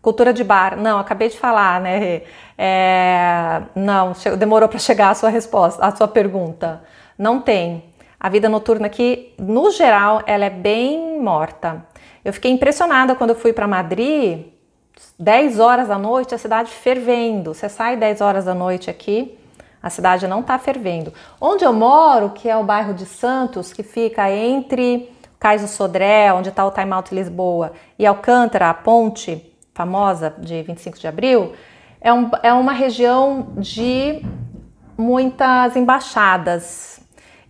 Speaker 1: Cultura de bar. Não, acabei de falar, né? É, não, demorou para chegar a sua resposta, a sua pergunta. Não tem. A vida noturna aqui, no geral, ela é bem morta. Eu fiquei impressionada quando eu fui para Madrid, 10 horas da noite, a cidade fervendo. Você sai 10 horas da noite aqui, a cidade não está fervendo. Onde eu moro, que é o bairro de Santos, que fica entre Cais do Sodré, onde está o Time Out Lisboa, e Alcântara, a ponte, famosa de 25 de abril, é, um, é uma região de muitas embaixadas.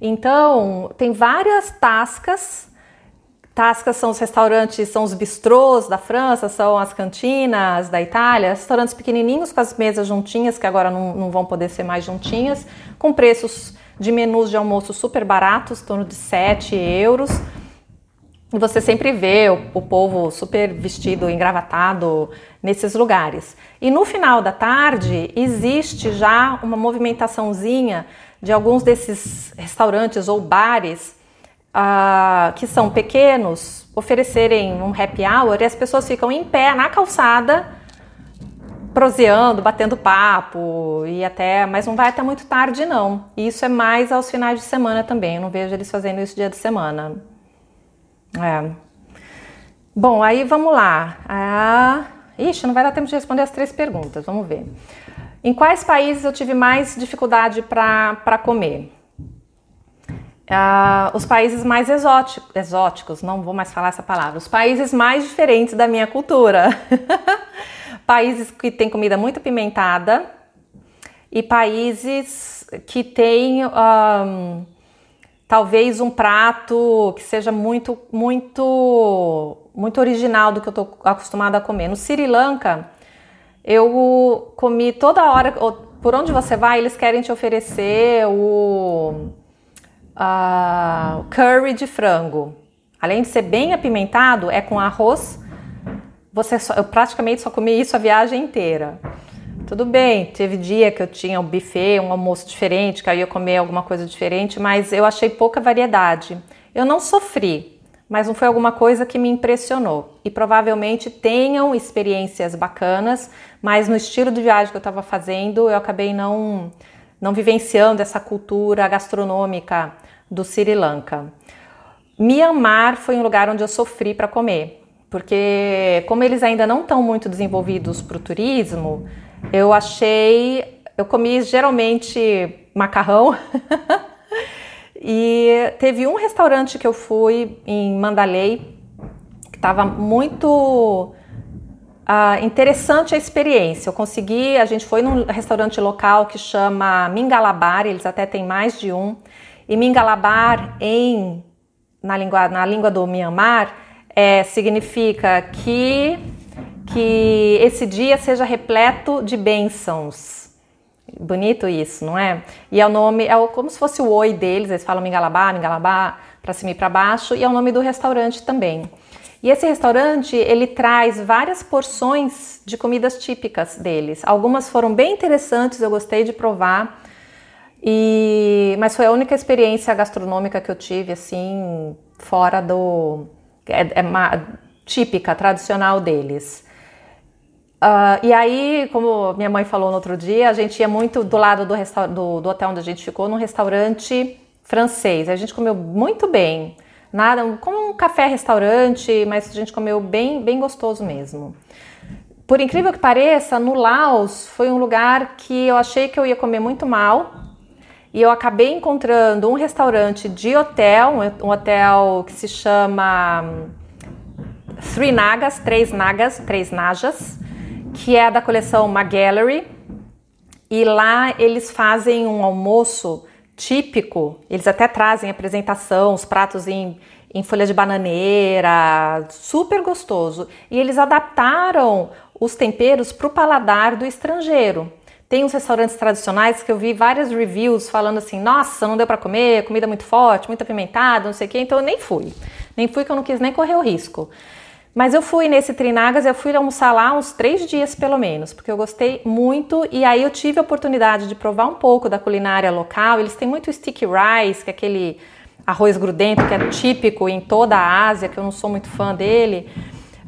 Speaker 1: Então, tem várias tascas Tascas são os restaurantes, são os bistrôs da França, são as cantinas da Itália, restaurantes pequenininhos com as mesas juntinhas, que agora não, não vão poder ser mais juntinhas, com preços de menus de almoço super baratos, em torno de 7 euros. E você sempre vê o, o povo super vestido, engravatado nesses lugares. E no final da tarde existe já uma movimentaçãozinha de alguns desses restaurantes ou bares que são pequenos oferecerem um happy hour e as pessoas ficam em pé na calçada proseando, batendo papo e até, mas não vai até muito tarde não. E isso é mais aos finais de semana também. Eu não vejo eles fazendo isso dia de semana. É. Bom, aí vamos lá. Ah, ixi, não vai dar tempo de responder as três perguntas. Vamos ver. Em quais países eu tive mais dificuldade para comer? Uh, os países mais exóticos, não vou mais falar essa palavra, os países mais diferentes da minha cultura. <laughs> países que têm comida muito apimentada e países que têm um, talvez um prato que seja muito, muito, muito original do que eu estou acostumada a comer. No Sri Lanka, eu comi toda hora, por onde você vai, eles querem te oferecer o uh, curry de frango. Além de ser bem apimentado, é com arroz. Você só, eu praticamente só comi isso a viagem inteira. Tudo bem, teve dia que eu tinha um buffet, um almoço diferente, que eu ia comer alguma coisa diferente, mas eu achei pouca variedade. Eu não sofri, mas não foi alguma coisa que me impressionou. E provavelmente tenham experiências bacanas, mas no estilo de viagem que eu estava fazendo, eu acabei não, não vivenciando essa cultura gastronômica do Sri Lanka. Myanmar foi um lugar onde eu sofri para comer, porque como eles ainda não estão muito desenvolvidos para o turismo, eu achei, eu comi geralmente macarrão. <laughs> e teve um restaurante que eu fui em Mandalay que estava muito Uh, interessante a experiência. Eu consegui, a gente foi num restaurante local que chama Mingalabar, eles até têm mais de um. E Mingalabar, em, na, língua, na língua do Myanmar, é, significa que, que esse dia seja repleto de bênçãos. Bonito isso, não é? E é o nome, é como se fosse o oi deles, eles falam Mingalabá, Mingalabá, para cima e para baixo, e é o nome do restaurante também. E esse restaurante, ele traz várias porções de comidas típicas deles. Algumas foram bem interessantes, eu gostei de provar. E, mas foi a única experiência gastronômica que eu tive assim fora do é, é uma, típica, tradicional deles. Uh, e aí, como minha mãe falou no outro dia, a gente ia muito do lado do, do, do hotel onde a gente ficou, num restaurante francês. A gente comeu muito bem, nada como um café-restaurante, mas a gente comeu bem, bem gostoso mesmo. Por incrível que pareça, no Laos foi um lugar que eu achei que eu ia comer muito mal, e eu acabei encontrando um restaurante de hotel, um hotel que se chama hum, Three Nagas, Três Nagas, Três Najas, que é da coleção Magallery. E lá eles fazem um almoço típico, eles até trazem apresentação, os pratos em, em folha de bananeira, super gostoso. E eles adaptaram os temperos para o paladar do estrangeiro. Tem uns restaurantes tradicionais que eu vi várias reviews falando assim: nossa, não deu para comer, comida muito forte, muito apimentada, não sei o quê, então eu nem fui. Nem fui que eu não quis nem correr o risco. Mas eu fui nesse Trinagas, eu fui almoçar lá uns três dias pelo menos, porque eu gostei muito e aí eu tive a oportunidade de provar um pouco da culinária local. Eles têm muito sticky rice, que é aquele arroz grudento que é típico em toda a Ásia, que eu não sou muito fã dele.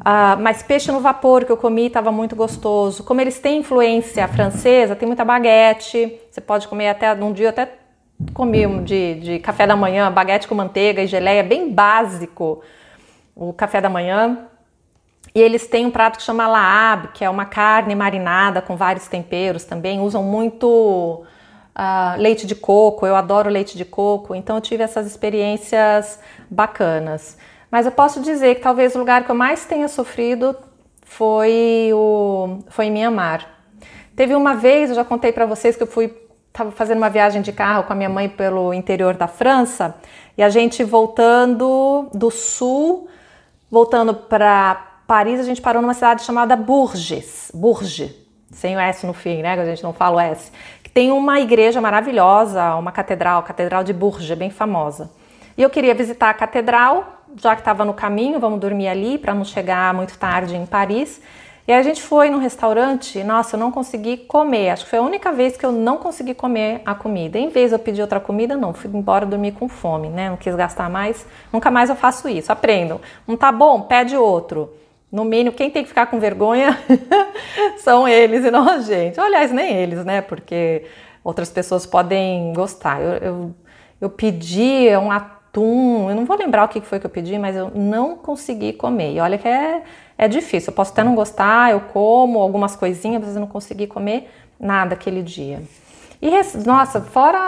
Speaker 1: Uh, mas peixe no vapor que eu comi estava muito gostoso. Como eles têm influência francesa, tem muita baguete. Você pode comer até num dia até comi de, de café da manhã, baguete com manteiga e geleia, bem básico o café da manhã. E eles têm um prato que chama laab, que é uma carne marinada com vários temperos também. Usam muito uh, leite de coco, eu adoro leite de coco, então eu tive essas experiências bacanas. Mas eu posso dizer que talvez o lugar que eu mais tenha sofrido foi o foi em Mianmar. Teve uma vez, eu já contei para vocês que eu fui estava fazendo uma viagem de carro com a minha mãe pelo interior da França e a gente voltando do sul voltando para Paris, a gente parou numa cidade chamada Bourges, Bourges, sem o S no fim, né? A gente não fala o S. Que tem uma igreja maravilhosa, uma catedral, a Catedral de Bourges, bem famosa. E eu queria visitar a catedral, já que estava no caminho, vamos dormir ali para não chegar muito tarde em Paris. E a gente foi num restaurante, nossa, eu não consegui comer. Acho que foi a única vez que eu não consegui comer a comida. Em vez de eu pedir outra comida, não, fui embora dormir com fome, né? Não quis gastar mais. Nunca mais eu faço isso. Aprendam. Não tá bom? Pede outro. No mínimo, quem tem que ficar com vergonha <laughs> são eles e não a gente. Aliás, nem eles, né? Porque outras pessoas podem gostar. Eu, eu, eu pedi um atum, eu não vou lembrar o que foi que eu pedi, mas eu não consegui comer. E olha que é é difícil. Eu posso até não gostar, eu como algumas coisinhas, mas eu não consegui comer nada aquele dia. E nossa, fora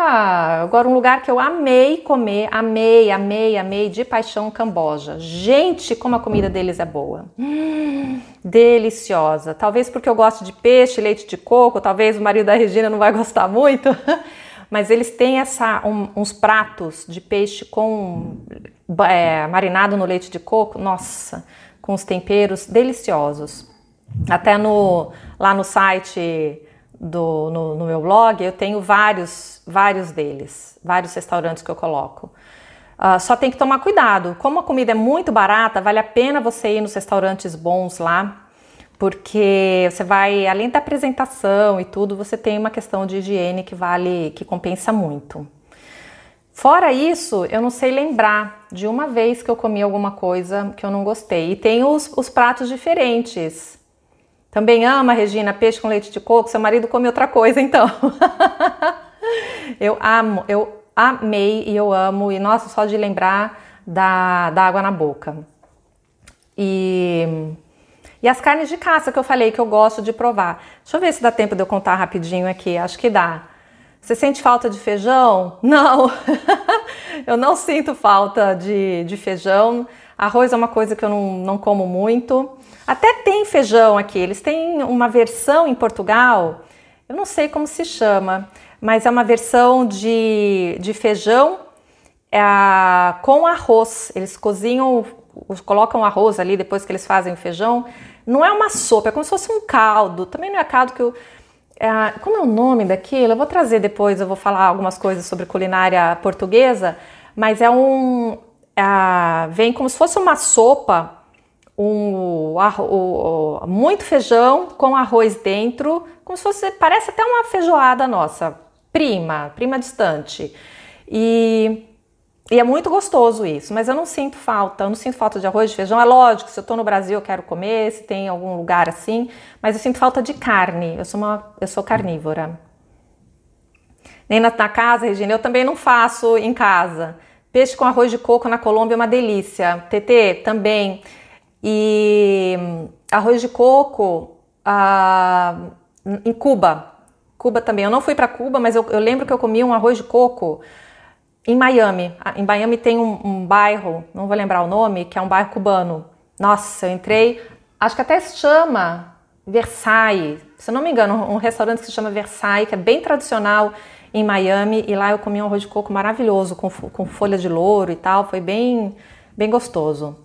Speaker 1: agora um lugar que eu amei comer, amei, amei, amei de paixão Camboja. Gente, como a comida deles é boa. Hum, deliciosa. Talvez porque eu gosto de peixe, leite de coco, talvez o marido da Regina não vai gostar muito. <laughs> Mas eles têm essa, um, uns pratos de peixe com é, marinado no leite de coco. Nossa, com os temperos deliciosos. Até no, lá no site do, no, no, meu blog eu tenho vários, vários deles, vários restaurantes que eu coloco. Uh, só tem que tomar cuidado. Como a comida é muito barata, vale a pena você ir nos restaurantes bons lá, porque você vai, além da apresentação e tudo, você tem uma questão de higiene que vale, que compensa muito. Fora isso, eu não sei lembrar de uma vez que eu comi alguma coisa que eu não gostei. E tem os, os pratos diferentes. Também ama, Regina, peixe com leite de coco? Seu marido come outra coisa, então. <laughs> eu amo, eu amei e eu amo. E nossa, só de lembrar da, da água na boca. E, e as carnes de caça que eu falei que eu gosto de provar. Deixa eu ver se dá tempo de eu contar rapidinho aqui. Acho que dá. Você sente falta de feijão? Não, <laughs> eu não sinto falta de, de feijão. Arroz é uma coisa que eu não, não como muito. Até tem feijão aqui, eles têm uma versão em Portugal, eu não sei como se chama, mas é uma versão de, de feijão é, com arroz. Eles cozinham, colocam arroz ali depois que eles fazem o feijão. Não é uma sopa, é como se fosse um caldo. Também não é caldo que eu é, como é o nome daquilo? Eu vou trazer depois, eu vou falar algumas coisas sobre culinária portuguesa, mas é um. É, vem como se fosse uma sopa, um, muito feijão com arroz dentro, como se fosse. Parece até uma feijoada nossa, prima, prima distante. E e é muito gostoso isso, mas eu não sinto falta, eu não sinto falta de arroz, de feijão. É lógico, se eu estou no Brasil eu quero comer, se tem algum lugar assim, mas eu sinto falta de carne. Eu sou uma, eu sou carnívora. Nem na, na casa, Regina, eu também não faço em casa. Peixe com arroz de coco na Colômbia é uma delícia. TT também. E arroz de coco ah, em Cuba. Cuba também. Eu não fui para Cuba, mas eu, eu lembro que eu comi um arroz de coco em Miami, em Miami tem um, um, bairro, não vou lembrar o nome, que é um bairro cubano. Nossa, eu entrei, acho que até se chama Versailles, se não me engano, um restaurante que se chama Versailles, que é bem tradicional em Miami, e lá eu comi um arroz de coco maravilhoso, com, com folha de louro e tal, foi bem, bem gostoso.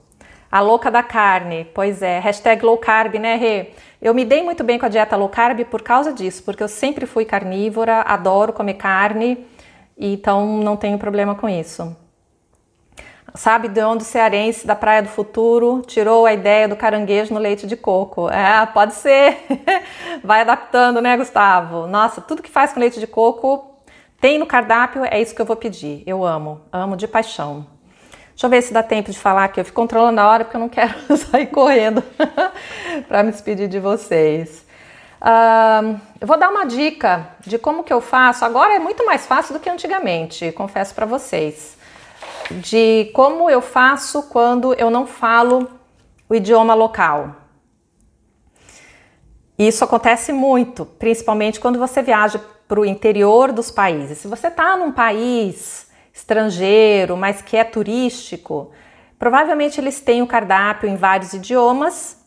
Speaker 1: A louca da carne, pois é, hashtag low carb, né, Rê? Eu me dei muito bem com a dieta low carb por causa disso, porque eu sempre fui carnívora, adoro comer carne, então não tenho problema com isso. Sabe de onde o cearense da Praia do Futuro tirou a ideia do caranguejo no leite de coco? É, pode ser. <laughs> Vai adaptando, né, Gustavo? Nossa, tudo que faz com leite de coco tem no cardápio, é isso que eu vou pedir. Eu amo, amo de paixão. Deixa eu ver se dá tempo de falar aqui. Eu fico controlando a hora porque eu não quero <laughs> sair correndo <laughs> para me despedir de vocês. Eu vou dar uma dica de como que eu faço. Agora é muito mais fácil do que antigamente, confesso para vocês. De como eu faço quando eu não falo o idioma local. Isso acontece muito, principalmente quando você viaja para o interior dos países. Se você está num país estrangeiro, mas que é turístico, provavelmente eles têm o cardápio em vários idiomas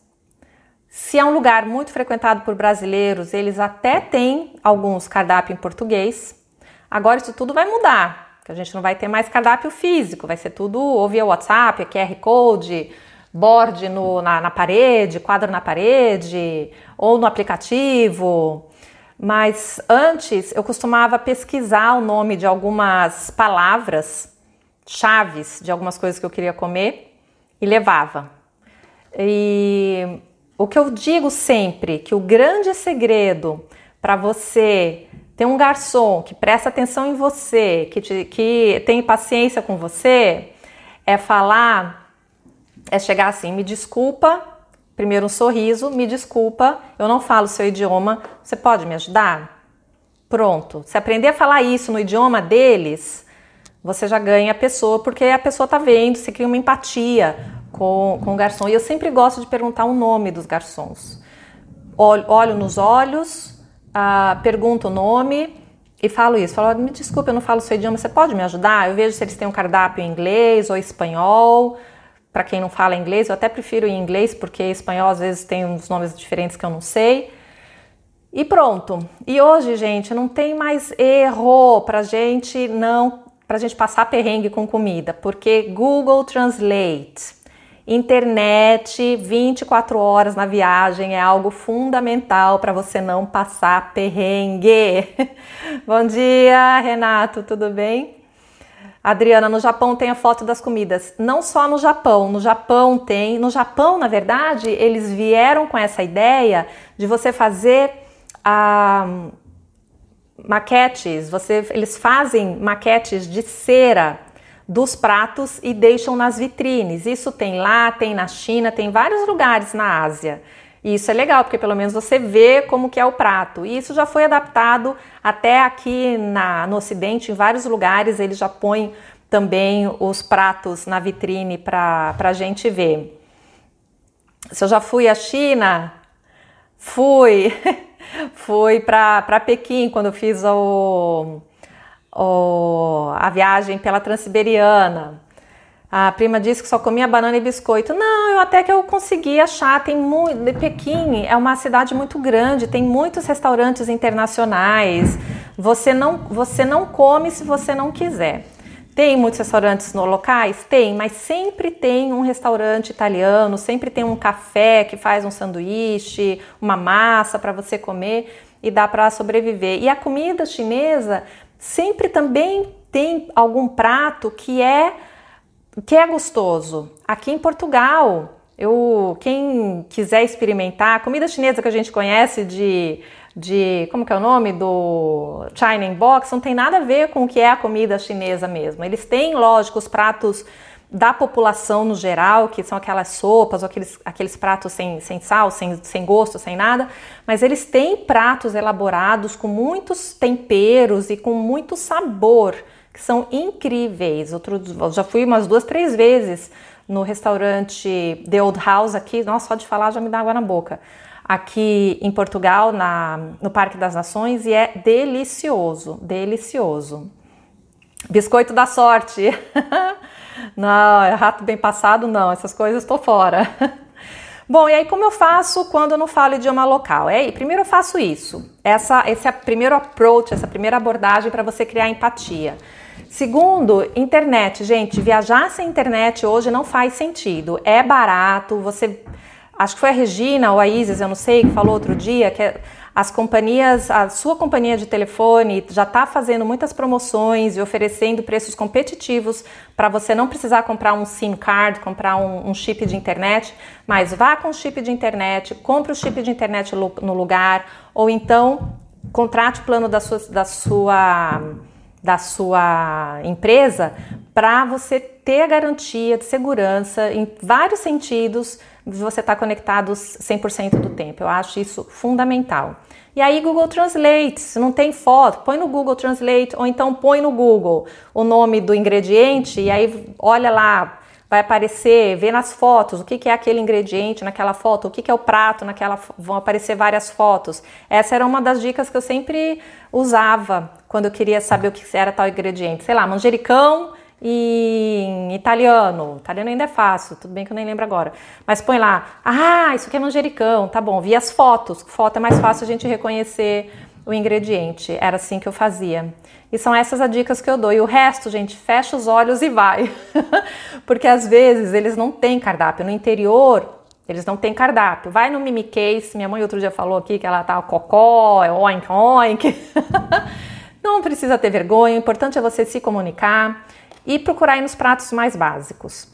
Speaker 1: se é um lugar muito frequentado por brasileiros, eles até têm alguns cardápio em português. Agora isso tudo vai mudar, que a gente não vai ter mais cardápio físico, vai ser tudo ou via WhatsApp, QR Code, board no, na, na parede, quadro na parede ou no aplicativo. Mas antes eu costumava pesquisar o nome de algumas palavras chaves de algumas coisas que eu queria comer e levava. E o que eu digo sempre que o grande segredo para você ter um garçom que presta atenção em você, que, te, que tem paciência com você, é falar, é chegar assim, me desculpa, primeiro um sorriso, me desculpa, eu não falo seu idioma, você pode me ajudar? Pronto. Se aprender a falar isso no idioma deles, você já ganha a pessoa, porque a pessoa tá vendo, você cria uma empatia com, com o garçom. E eu sempre gosto de perguntar o nome dos garçons. Olho, olho nos olhos, uh, pergunto o nome e falo isso. Falo, me desculpe, eu não falo seu idioma, você pode me ajudar? Eu vejo se eles têm um cardápio em inglês ou espanhol. Para quem não fala inglês, eu até prefiro em inglês, porque espanhol às vezes tem uns nomes diferentes que eu não sei. E pronto. E hoje, gente, não tem mais erro para gente não para gente passar perrengue com comida, porque Google Translate, internet 24 horas na viagem é algo fundamental para você não passar perrengue. <laughs> Bom dia, Renato, tudo bem? Adriana, no Japão tem a foto das comidas. Não só no Japão, no Japão tem. No Japão, na verdade, eles vieram com essa ideia de você fazer. Ah, maquetes, você, eles fazem maquetes de cera dos pratos e deixam nas vitrines. Isso tem lá, tem na China, tem vários lugares na Ásia. E isso é legal, porque pelo menos você vê como que é o prato. E isso já foi adaptado até aqui na, no Ocidente, em vários lugares eles já põem também os pratos na vitrine para a gente ver. Se eu já fui à China, fui. <laughs> Fui para Pequim quando eu fiz o, o, a viagem pela Transiberiana. A prima disse que só comia banana e biscoito. Não, eu até que eu consegui achar. Tem muito. Pequim é uma cidade muito grande, tem muitos restaurantes internacionais. Você não, você não come se você não quiser. Tem muitos restaurantes no locais? Tem, mas sempre tem um restaurante italiano, sempre tem um café que faz um sanduíche, uma massa para você comer e dá para sobreviver. E a comida chinesa sempre também tem algum prato que é que é gostoso. Aqui em Portugal, eu quem quiser experimentar, a comida chinesa que a gente conhece de de como que é o nome do China in Box não tem nada a ver com o que é a comida chinesa mesmo. Eles têm, lógico, os pratos da população no geral, que são aquelas sopas, aqueles, aqueles pratos sem, sem sal, sem, sem gosto, sem nada, mas eles têm pratos elaborados com muitos temperos e com muito sabor, que são incríveis. Outro, já fui umas duas, três vezes no restaurante The Old House aqui, nossa, só de falar já me dá água na boca aqui em Portugal, na, no Parque das Nações, e é delicioso, delicioso. Biscoito da sorte. <laughs> não, é rato bem passado, não, essas coisas estou fora. <laughs> Bom, e aí como eu faço quando eu não falo idioma local? É, primeiro eu faço isso. Essa, esse é o primeiro approach, essa primeira abordagem para você criar empatia. Segundo, internet. Gente, viajar sem internet hoje não faz sentido. É barato, você acho que foi a Regina ou a Isis, eu não sei, que falou outro dia que as companhias, a sua companhia de telefone já está fazendo muitas promoções e oferecendo preços competitivos para você não precisar comprar um SIM card, comprar um, um, chip de internet, mas vá com o chip de internet, compre o chip de internet no lugar, ou então contrate o plano da sua, da sua, da sua empresa para você ter a garantia de segurança em vários sentidos você estar tá conectado 100% do tempo. Eu acho isso fundamental. E aí Google Translate, se não tem foto, põe no Google Translate ou então põe no Google o nome do ingrediente e aí olha lá, vai aparecer, vê nas fotos o que, que é aquele ingrediente naquela foto, o que, que é o prato naquela, vão aparecer várias fotos. Essa era uma das dicas que eu sempre usava quando eu queria saber o que era tal ingrediente. Sei lá, manjericão em italiano. Italiano ainda é fácil, tudo bem que eu nem lembro agora. Mas põe lá, ah, isso aqui é manjericão, tá bom. Vi as fotos, foto é mais fácil a gente reconhecer o ingrediente. Era assim que eu fazia. E são essas as dicas que eu dou. E o resto, gente, fecha os olhos e vai. <laughs> Porque às vezes eles não têm cardápio. No interior, eles não têm cardápio. Vai no Mimi Case. Minha mãe outro dia falou aqui que ela tá cocó, é oink oink. <laughs> não precisa ter vergonha. O importante é você se comunicar e procurar ir nos pratos mais básicos.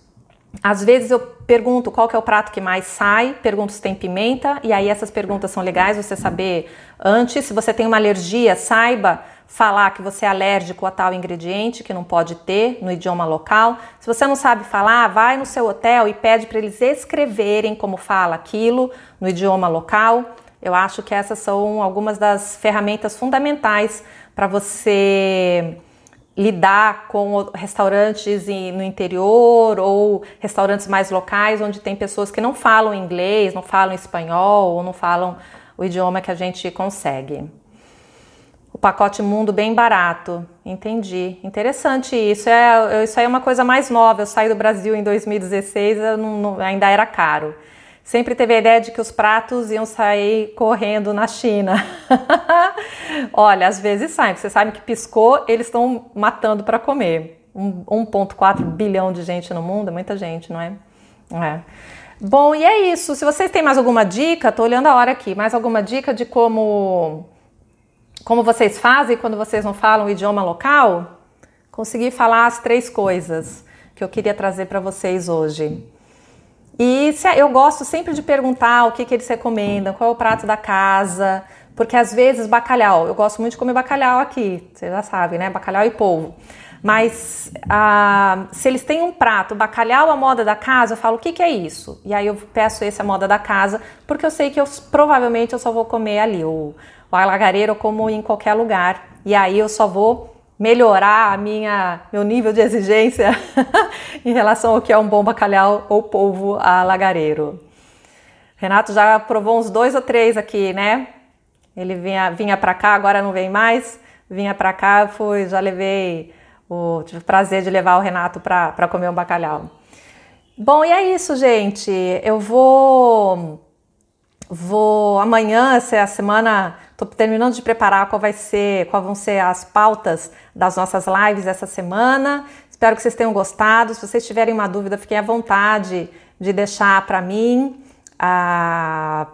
Speaker 1: Às vezes eu pergunto qual é o prato que mais sai, pergunto se tem pimenta, e aí essas perguntas são legais você saber antes. Se você tem uma alergia, saiba falar que você é alérgico a tal ingrediente que não pode ter no idioma local. Se você não sabe falar, vai no seu hotel e pede para eles escreverem como fala aquilo no idioma local. Eu acho que essas são algumas das ferramentas fundamentais para você lidar com restaurantes no interior ou restaurantes mais locais onde tem pessoas que não falam inglês, não falam espanhol ou não falam o idioma que a gente consegue. O pacote mundo bem barato, entendi. Interessante isso. É, isso aí é uma coisa mais nova. Eu saí do Brasil em 2016, não, não, ainda era caro. Sempre teve a ideia de que os pratos iam sair correndo na China. <laughs> Olha, às vezes saem. Você sabe que piscou, eles estão matando para comer. 1,4 bilhão de gente no mundo, é muita gente, não é? É. Bom, e é isso. Se vocês têm mais alguma dica, tô olhando a hora aqui, mais alguma dica de como como vocês fazem quando vocês não falam o idioma local? Consegui falar as três coisas que eu queria trazer para vocês hoje. E se, eu gosto sempre de perguntar o que, que eles recomendam, qual é o prato da casa, porque às vezes bacalhau, eu gosto muito de comer bacalhau aqui, você já sabe, né? Bacalhau e polvo. Mas ah, se eles têm um prato, bacalhau à moda da casa, eu falo, o que, que é isso? E aí eu peço esse à moda da casa, porque eu sei que eu provavelmente eu só vou comer ali, o, o alagareiro como em qualquer lugar. E aí eu só vou melhorar a minha meu nível de exigência <laughs> em relação ao que é um bom bacalhau ou polvo a lagareiro. Renato já provou uns dois ou três aqui, né? Ele vinha, vinha para cá, agora não vem mais. Vinha para cá, fui, já levei o tive o prazer de levar o Renato para comer um bacalhau. Bom, e é isso, gente. Eu vou vou amanhã, essa é a semana Estou terminando de preparar qual vai ser, qual vão ser as pautas das nossas lives essa semana. Espero que vocês tenham gostado. Se vocês tiverem uma dúvida, fiquem à vontade de deixar para mim, a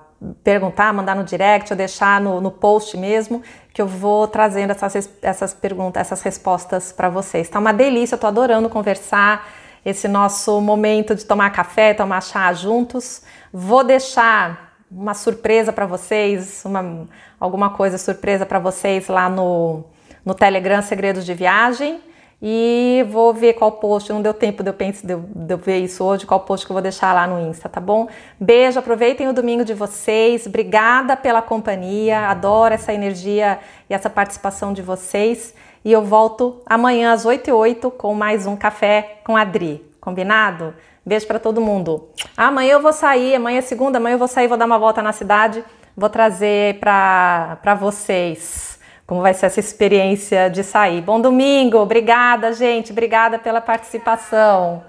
Speaker 1: perguntar, mandar no direct ou deixar no, no post mesmo, que eu vou trazendo essas, essas perguntas, essas respostas para vocês. Tá uma delícia, eu tô adorando conversar esse nosso momento de tomar café, tomar chá juntos. Vou deixar uma surpresa para vocês, uma, alguma coisa surpresa para vocês lá no, no Telegram Segredos de Viagem. E vou ver qual post, não deu tempo de eu, pense, de, eu, de eu ver isso hoje, qual post que eu vou deixar lá no Insta, tá bom? Beijo, aproveitem o domingo de vocês, obrigada pela companhia, adoro essa energia e essa participação de vocês. E eu volto amanhã às 8 e 8 com mais um Café com Adri, combinado? Beijo para todo mundo. Amanhã eu vou sair, amanhã é segunda, amanhã eu vou sair, vou dar uma volta na cidade, vou trazer para vocês como vai ser essa experiência de sair. Bom domingo, obrigada, gente, obrigada pela participação.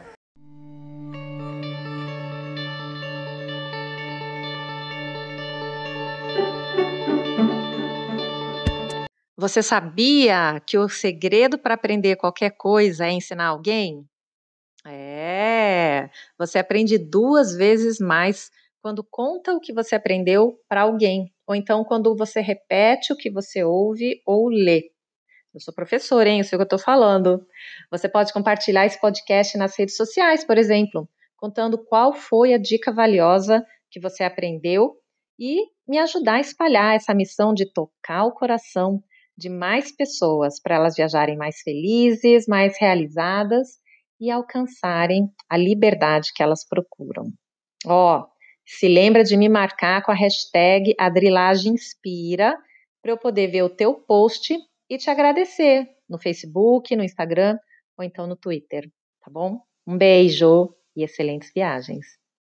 Speaker 1: Você sabia que o segredo para aprender qualquer coisa é ensinar alguém? É, você aprende duas vezes mais quando conta o que você aprendeu para alguém, ou então quando você repete o que você ouve ou lê. Eu sou professora, hein? Eu sei o que eu estou falando. Você pode compartilhar esse podcast nas redes sociais, por exemplo, contando qual foi a dica valiosa que você aprendeu e me ajudar a espalhar essa missão de tocar o coração de mais pessoas para elas viajarem mais felizes, mais realizadas e alcançarem a liberdade que elas procuram. Ó, oh, se lembra de me marcar com a hashtag AdrilagemInspira para eu poder ver o teu post e te agradecer no Facebook, no Instagram ou então no Twitter, tá bom? Um beijo e excelentes viagens!